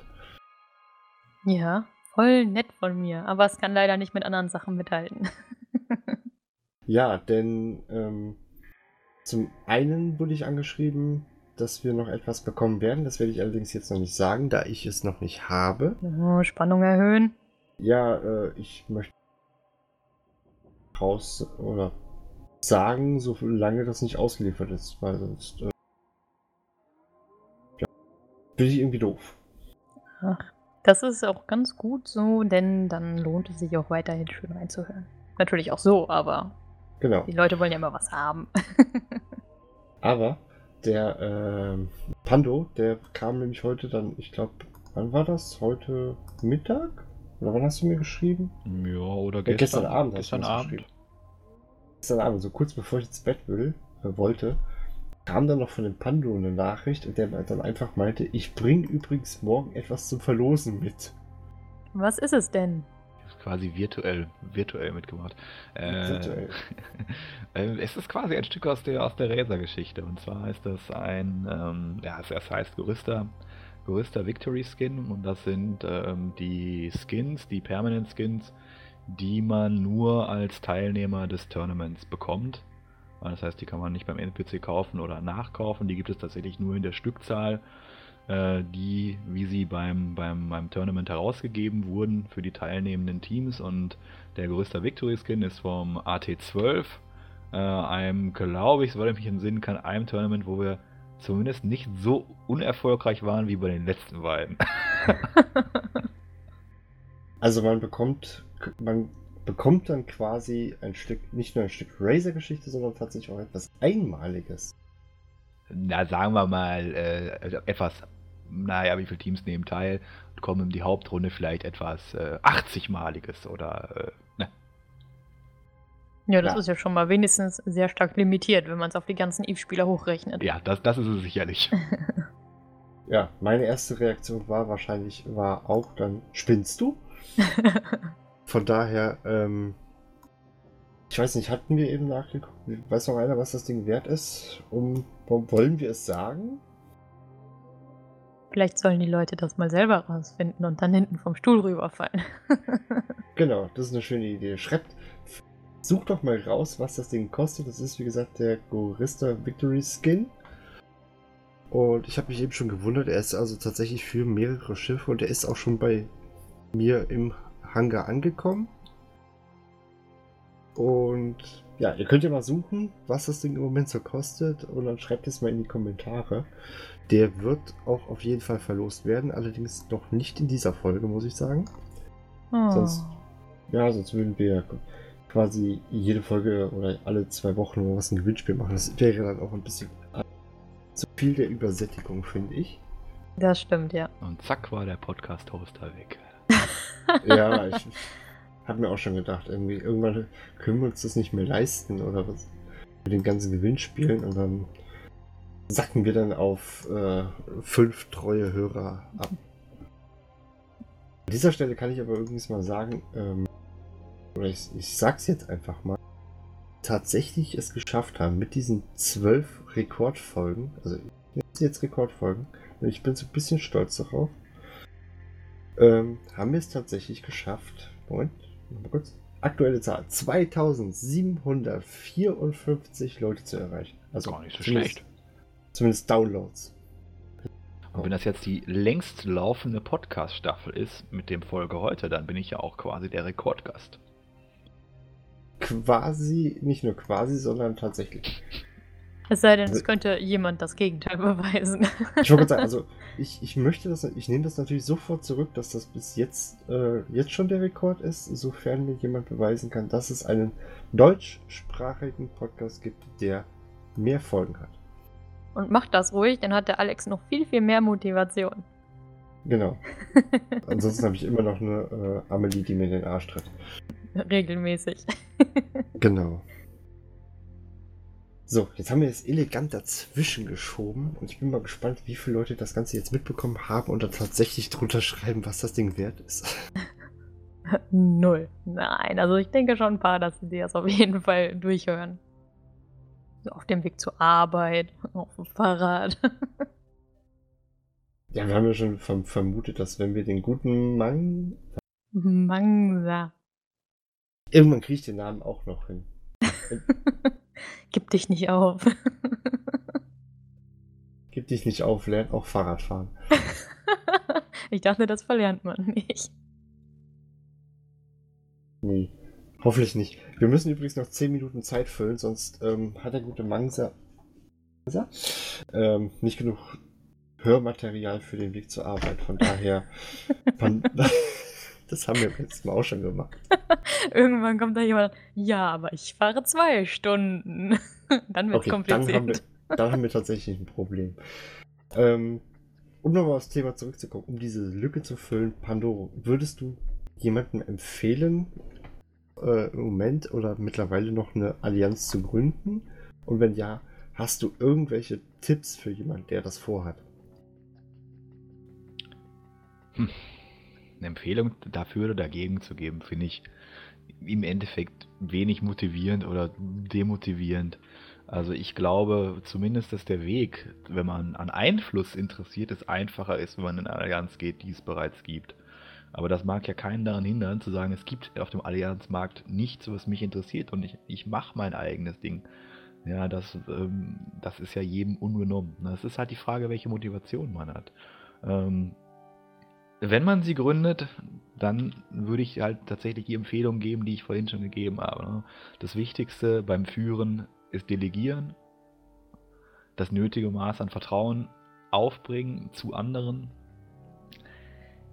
Ja, voll nett von mir, aber es kann leider nicht mit anderen Sachen mithalten. Ja, denn ähm, zum einen wurde ich angeschrieben, dass wir noch etwas bekommen werden. Das werde ich allerdings jetzt noch nicht sagen, da ich es noch nicht habe. Oh, Spannung erhöhen. Ja, äh, ich möchte raus oder sagen, solange das nicht ausgeliefert ist, weil sonst äh, ja, bin ich irgendwie doof. Ach, das ist auch ganz gut so, denn dann lohnt es sich auch weiterhin schön reinzuhören. Natürlich auch so, aber Genau. die Leute wollen ja immer was haben. Aber der ähm, Pando, der kam nämlich heute dann, ich glaube, wann war das? Heute Mittag? Oder wann hast du mir geschrieben? Ja, oder Ja, gestern, gestern Abend hast du Gestern Abend. geschrieben. Gestern Abend, so kurz bevor ich ins Bett will, äh, wollte, kam dann noch von dem Pando eine Nachricht und der dann einfach meinte, ich bringe übrigens morgen etwas zum Verlosen mit. Was ist es denn? Ist quasi virtuell, virtuell mitgemacht. Äh, Virtuell. äh, es ist quasi ein Stück aus der, aus der Razer-Geschichte. Und zwar ist das ein, ähm, ja, es heißt Gerüster, Gerüster Victory Skin. Und das sind ähm, die Skins, die Permanent Skins, die man nur als Teilnehmer des Tournaments bekommt. Äh, Das heißt, die kann man nicht beim NPC kaufen oder nachkaufen. Die gibt es tatsächlich nur in der Stückzahl, äh, die, wie sie beim, beim, beim Tournament herausgegeben wurden für die teilnehmenden Teams. Und der größte Victory Skin ist vom AT12. Äh, einem, glaube ich, soweit ich mich entsinnen kann, einem Tournament, wo wir zumindest nicht so unerfolgreich waren wie bei den letzten beiden. Also man bekommt, man bekommt dann quasi ein Stück, nicht nur ein Stück Razer-Geschichte, sondern tatsächlich auch etwas Einmaliges. Na, sagen wir mal, äh, etwas, naja, wie viele Teams nehmen teil und kommen in die Hauptrunde vielleicht etwas äh, 80-maliges oder, äh, ne. Ja, das Ja. ist ja schon mal wenigstens sehr stark limitiert, wenn man es auf die ganzen Eve-Spieler hochrechnet. Ja, das, das ist es sicherlich. Ja, meine erste Reaktion war wahrscheinlich, war auch dann, spinnst du? Von daher, ähm, ich weiß nicht, hatten wir eben nachgeguckt? Weiß noch einer, was das Ding wert ist? Um, wollen wir es sagen? Vielleicht sollen die Leute das mal selber rausfinden und dann hinten vom Stuhl rüberfallen. Genau, das ist eine schöne Idee. Schreibt, sucht doch mal raus, was das Ding kostet. Das ist, wie gesagt, der Gorista Victory Skin. Und ich habe mich eben schon gewundert, er ist also tatsächlich für mehrere Schiffe und er ist auch schon bei mir im Hangar angekommen. Und ja, ihr könnt ja mal suchen, was das Ding im Moment so kostet und dann schreibt es mal in die Kommentare. Der wird auch auf jeden Fall verlost werden, allerdings noch nicht in dieser Folge, muss ich sagen. Oh. Sonst- Ja, sonst würden wir quasi jede Folge oder alle zwei Wochen oder was ein Gewinnspiel machen. Das wäre dann auch ein bisschen zu viel der Übersättigung, finde ich. Das stimmt, ja. Und zack war der Podcast-Hoster weg. Ja, ich habe mir auch schon gedacht, irgendwie irgendwann können wir uns das nicht mehr leisten oder was mit den ganzen Gewinnspielen und dann sacken wir dann auf äh, fünf treue Hörer ab. An dieser Stelle kann ich aber übrigens mal sagen, ähm, oder ich, ich sag's jetzt einfach mal, tatsächlich es geschafft haben mit diesen zwölf Rekordfolgen, also jetzt, jetzt Rekordfolgen, und ich bin so ein bisschen stolz darauf, ähm, haben wir es tatsächlich geschafft. Moment, mal kurz. Aktuelle Zahl: 2754 Leute zu erreichen. Also Gar nicht so zumindest- schlecht. Zumindest Downloads. Und wenn das jetzt die längst laufende Podcast-Staffel ist mit dem Folge heute, dann bin ich ja auch quasi der Rekordgast. Quasi, nicht nur quasi, sondern tatsächlich. Es sei denn, es könnte jemand das Gegenteil beweisen. Ich wollte sagen, also ich, ich möchte das, ich nehme das natürlich sofort zurück, dass das bis jetzt, äh, jetzt schon der Rekord ist, sofern mir jemand beweisen kann, dass es einen deutschsprachigen Podcast gibt, der mehr Folgen hat. Und macht das ruhig, dann hat der Alex noch viel, viel mehr Motivation. Genau. Ansonsten habe ich immer noch eine äh, Amelie, die mir den Arsch tritt. Regelmäßig. Genau. So, jetzt haben wir es elegant dazwischen geschoben und ich bin mal gespannt, wie viele Leute das Ganze jetzt mitbekommen haben und dann tatsächlich drunter schreiben, was das Ding wert ist. Null. Nein, also ich denke schon ein paar, dass sie das auf jeden Fall durchhören. So auf dem Weg zur Arbeit, auf dem Fahrrad. Ja, wir haben ja schon verm vermutet, dass wenn wir den guten Mann. Mangsa. Irgendwann kriege ich den Namen auch noch hin. Gib dich nicht auf. Gib dich nicht auf, lern auch Fahrrad fahren. ich dachte, das verlernt man nicht. Nee. Hoffentlich nicht. Wir müssen übrigens noch 10 Minuten Zeit füllen, sonst ähm, hat der gute Mangsa ähm, nicht genug Hörmaterial für den Weg zur Arbeit. Von daher, von, das haben wir letztes Mal auch schon gemacht. Irgendwann kommt da jemand, ja, aber ich fahre zwei Stunden. dann wird es okay, kompliziert. Dann haben, wir, dann haben wir tatsächlich ein Problem. Ähm, um nochmal aufs Thema zurückzukommen, um diese Lücke zu füllen, Pandoro, würdest du jemandem empfehlen, äh, im Moment oder mittlerweile noch eine Allianz zu gründen? Und wenn ja, hast du irgendwelche Tipps für jemanden, der das vorhat? Hm. Eine Empfehlung dafür oder dagegen zu geben, finde ich im Endeffekt wenig motivierend oder demotivierend. Also ich glaube zumindest, dass der Weg, wenn man an Einfluss interessiert ist, einfacher ist, wenn man in eine Allianz geht, die es bereits gibt. Aber das mag ja keinen daran hindern, zu sagen, es gibt auf dem Allianzmarkt nichts, was mich interessiert und ich, ich mache mein eigenes Ding. Ja, das, ähm, das ist ja jedem ungenommen. Das ist halt die Frage, welche Motivation man hat. Ähm, wenn man sie gründet, dann würde ich halt tatsächlich die Empfehlung geben, die ich vorhin schon gegeben habe. Ne? Das Wichtigste beim Führen ist Delegieren, das nötige Maß an Vertrauen aufbringen zu anderen,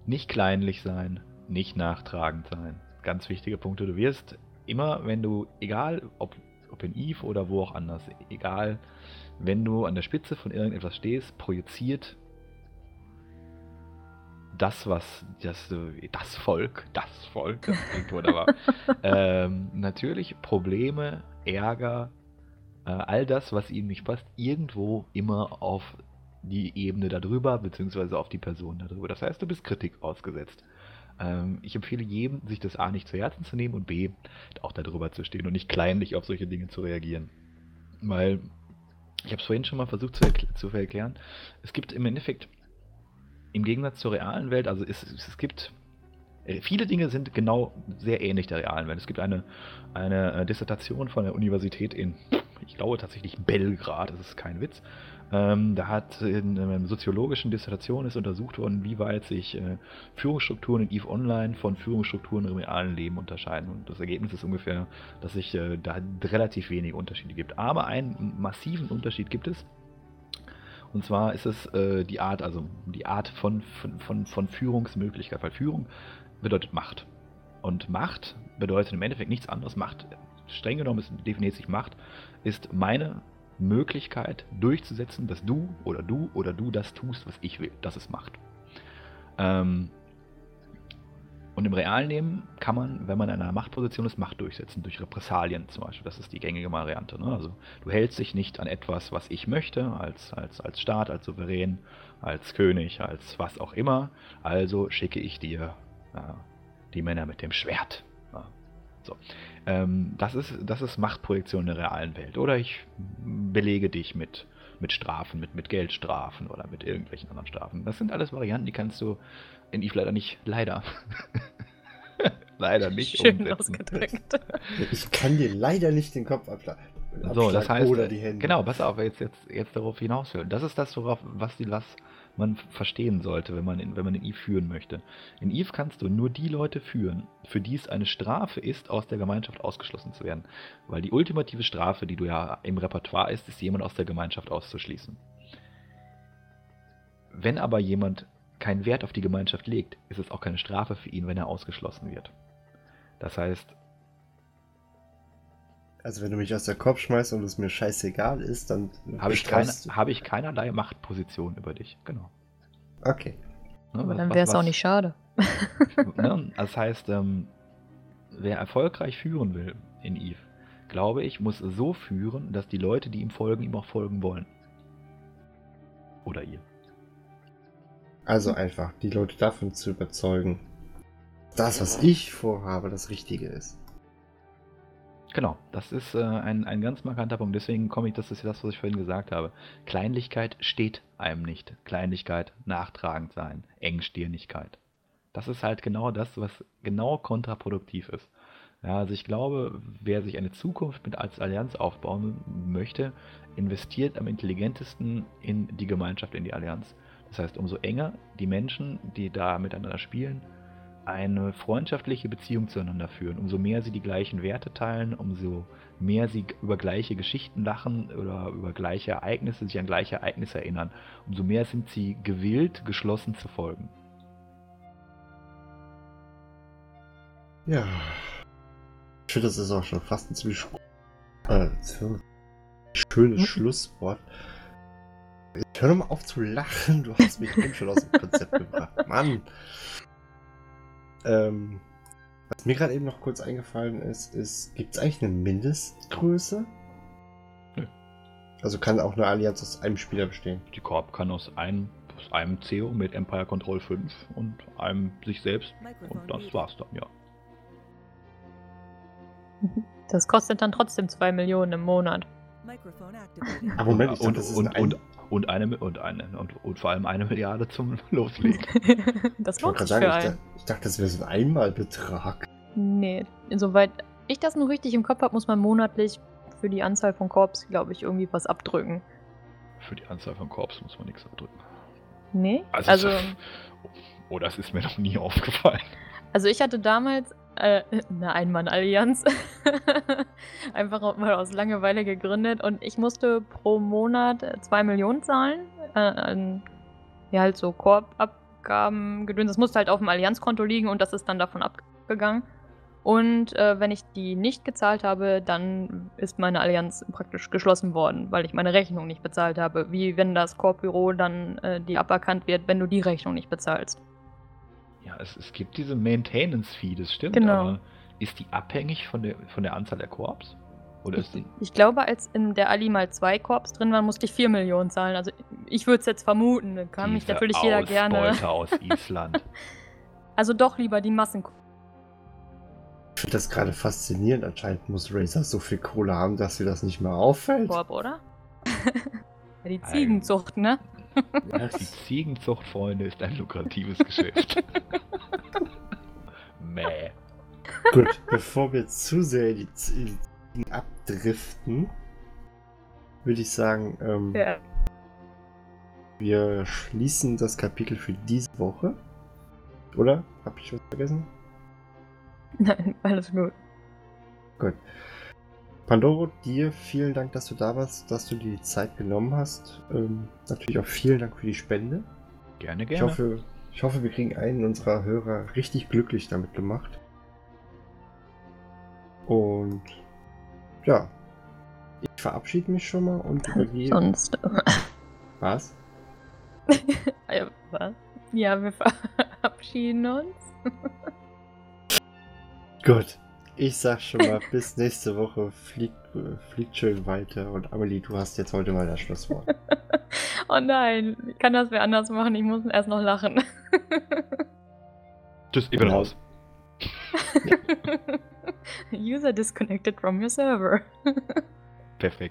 nicht kleinlich sein, nicht nachtragend sein. Ganz wichtige Punkte. Du wirst immer, wenn du, egal ob, ob in Eve oder wo auch anders, egal, wenn du an der Spitze von irgendetwas stehst, projiziert das, was das, das Volk, das Volk, das klingt wunderbar, ähm, natürlich Probleme, Ärger, äh, all das, was ihnen nicht passt, irgendwo immer auf die Ebene darüber, beziehungsweise auf die Person darüber. Das heißt, du bist Kritik ausgesetzt. Ähm, ich empfehle jedem, sich das A nicht zu Herzen zu nehmen und B, auch darüber zu stehen und nicht kleinlich auf solche Dinge zu reagieren. Weil, ich habe es vorhin schon mal versucht zu, zu erklären, es gibt im Endeffekt im Gegensatz zur realen Welt, also es, es gibt äh, viele Dinge sind genau sehr ähnlich der realen Welt. Es gibt eine, eine äh, Dissertation von der Universität in, ich glaube tatsächlich Belgrad, das ist kein Witz. Ähm, da hat in einer soziologischen Dissertation ist untersucht worden, wie weit sich äh, Führungsstrukturen in EVE Online von Führungsstrukturen im realen Leben unterscheiden. Und das Ergebnis ist ungefähr, dass sich äh, da relativ wenige Unterschiede gibt. Aber einen massiven Unterschied gibt es. Und zwar ist es äh, die Art, also die Art von, von, von, von Führungsmöglichkeit, weil Führung bedeutet Macht. Und Macht bedeutet im Endeffekt nichts anderes. Macht, streng genommen ist, definiert sich Macht, ist meine Möglichkeit durchzusetzen, dass du oder du oder du das tust, was ich will. Das ist Macht. Ähm, und im realen Leben kann man, wenn man in einer Machtposition ist, Macht durchsetzen, durch Repressalien zum Beispiel. Das ist die gängige Variante. Ne? Also du hältst dich nicht an etwas, was ich möchte, als, als, als Staat, als Souverän, als König, als was auch immer. Also schicke ich dir ja, die Männer mit dem Schwert. Ja. So. Ähm, das, ist, das ist Machtprojektion in der realen Welt. Oder ich belege dich mit, mit Strafen, mit, mit Geldstrafen oder mit irgendwelchen anderen Strafen. Das sind alles Varianten, die kannst du in Eve leider nicht, leider. leider nicht Schön umsetzen. ausgedrückt. Ich kann dir leider nicht den Kopf abschlagen. So, das heißt, oder die Hände. genau, pass auf, jetzt, jetzt, jetzt darauf hinaus will. Das ist das, worauf, was, die, was man verstehen sollte, wenn man, in, wenn man in Eve führen möchte. In Eve kannst du nur die Leute führen, für die es eine Strafe ist, aus der Gemeinschaft ausgeschlossen zu werden. Weil die ultimative Strafe, die du ja im Repertoire ist, ist jemand aus der Gemeinschaft auszuschließen. Wenn aber jemand keinen Wert auf die Gemeinschaft legt, ist es auch keine Strafe für ihn, wenn er ausgeschlossen wird. Das heißt. Also wenn du mich aus der Kopf schmeißt und es mir scheißegal ist, dann habe ich, keine, hab ich keinerlei Machtposition über dich. Genau. Okay. Ne, Aber dann wäre es auch nicht schade. ne, das heißt, ähm, wer erfolgreich führen will in Eve, glaube ich, muss so führen, dass die Leute, die ihm folgen, ihm auch folgen wollen. Oder ihr. Also einfach die Leute davon zu überzeugen, das, was ich vorhabe, das Richtige ist. Genau, das ist äh, ein, ein ganz markanter Punkt. Deswegen komme ich, das ist das, was ich vorhin gesagt habe. Kleinlichkeit steht einem nicht. Kleinlichkeit, nachtragend sein, Engstirnigkeit. Das ist halt genau das, was genau kontraproduktiv ist. Ja, also ich glaube, wer sich eine Zukunft mit als Allianz aufbauen möchte, investiert am intelligentesten in die Gemeinschaft, in die Allianz. Das heißt, umso enger die Menschen, die da miteinander spielen, eine freundschaftliche Beziehung zueinander führen. Umso mehr sie die gleichen Werte teilen, umso mehr sie über gleiche Geschichten lachen oder über gleiche Ereignisse, sich an gleiche Ereignisse erinnern, umso mehr sind sie gewillt, geschlossen zu folgen. Ja. Ich finde, das ist auch schon fast ein ziemlich äh, schönes Schlusswort. Hör doch mal auf zu lachen, du hast mich eben schon aus dem Konzept gebracht. Mann! Ähm, was mir gerade eben noch kurz eingefallen ist, ist, gibt es eigentlich eine Mindestgröße? Nö. Also kann auch eine Allianz aus einem Spieler bestehen. Die Korb kann aus einem, aus einem CEO mit Empire Control 5 und einem sich selbst und das war's dann, ja. Das kostet dann trotzdem 2 Millionen im Monat. Aber Moment, ich und, dachte, das ist und, ein und, und, eine, und, eine, und, und vor allem eine Milliarde zum Loslegen. das Ich lohnt sich sagen, für ich, da- ich dachte, das wäre so ein Einmalbetrag. Nee, insoweit ich das nur richtig im Kopf habe, muss man monatlich für die Anzahl von Korps, glaube ich, irgendwie was abdrücken. Für die Anzahl von Korps muss man nichts abdrücken. Nee? Also, Also, oh, das ist mir noch nie aufgefallen. also ich hatte damals äh, eine Einmann-Allianz. Einfach mal aus Langeweile gegründet und ich musste pro Monat 2 Millionen zahlen. Äh, an, ja, halt so Korbabgaben gedöns. Das musste halt auf dem Allianzkonto liegen und das ist dann davon abgegangen. Und äh, wenn ich die nicht gezahlt habe, dann ist meine Allianz praktisch geschlossen worden, weil ich meine Rechnung nicht bezahlt habe. Wie wenn das Korbbüro dann äh, die aberkannt wird, wenn du die Rechnung nicht bezahlst. Ja, es, es gibt diese Maintenance-Fee, das stimmt, Genau. aber ist die abhängig von der, von der Anzahl der Korps? Oder ist die. Ich glaube, als in der Ali mal zwei Korps drin waren, musste ich 4 Millionen zahlen. Also ich würde es jetzt vermuten. Da Kann mich diese natürlich jeder gerne. Ausbeute aus Island. Also doch lieber die Massen. Ich finde das gerade faszinierend. Anscheinend muss Razer so viel Kohle haben, dass sie das nicht mehr auffällt. Korb, oder? ja, die Ziegenzucht, ne? Ja, Die Ziegenzucht, Freunde, ist ein lukratives Geschäft. Mäh. Gut, bevor wir zu sehr in die Ziegen abdriften, würde ich sagen, ähm, Ja. wir schließen das Kapitel für diese Woche. Oder? Hab ich was vergessen? Nein, alles gut. Pandoro, dir vielen Dank, dass du da warst, dass du dir die Zeit genommen hast. Ähm, natürlich auch vielen Dank für die Spende. Gerne, Ich gerne. hoffe, ich hoffe, wir kriegen einen unserer Hörer richtig glücklich damit gemacht. Und ja, ich verabschiede mich schon mal und übergehe. Sonst. Was? ja, was? Ja, wir verabschieden uns. Gut. Ich sag schon mal, bis nächste Woche. Fliegt, fliegt schön weiter. Und Amelie, du hast jetzt heute mal das Schlusswort. Oh nein, ich kann das wer anders machen. Ich muss erst noch lachen. Tschüss, ich bin Genau. raus. User disconnected from your server. Perfekt.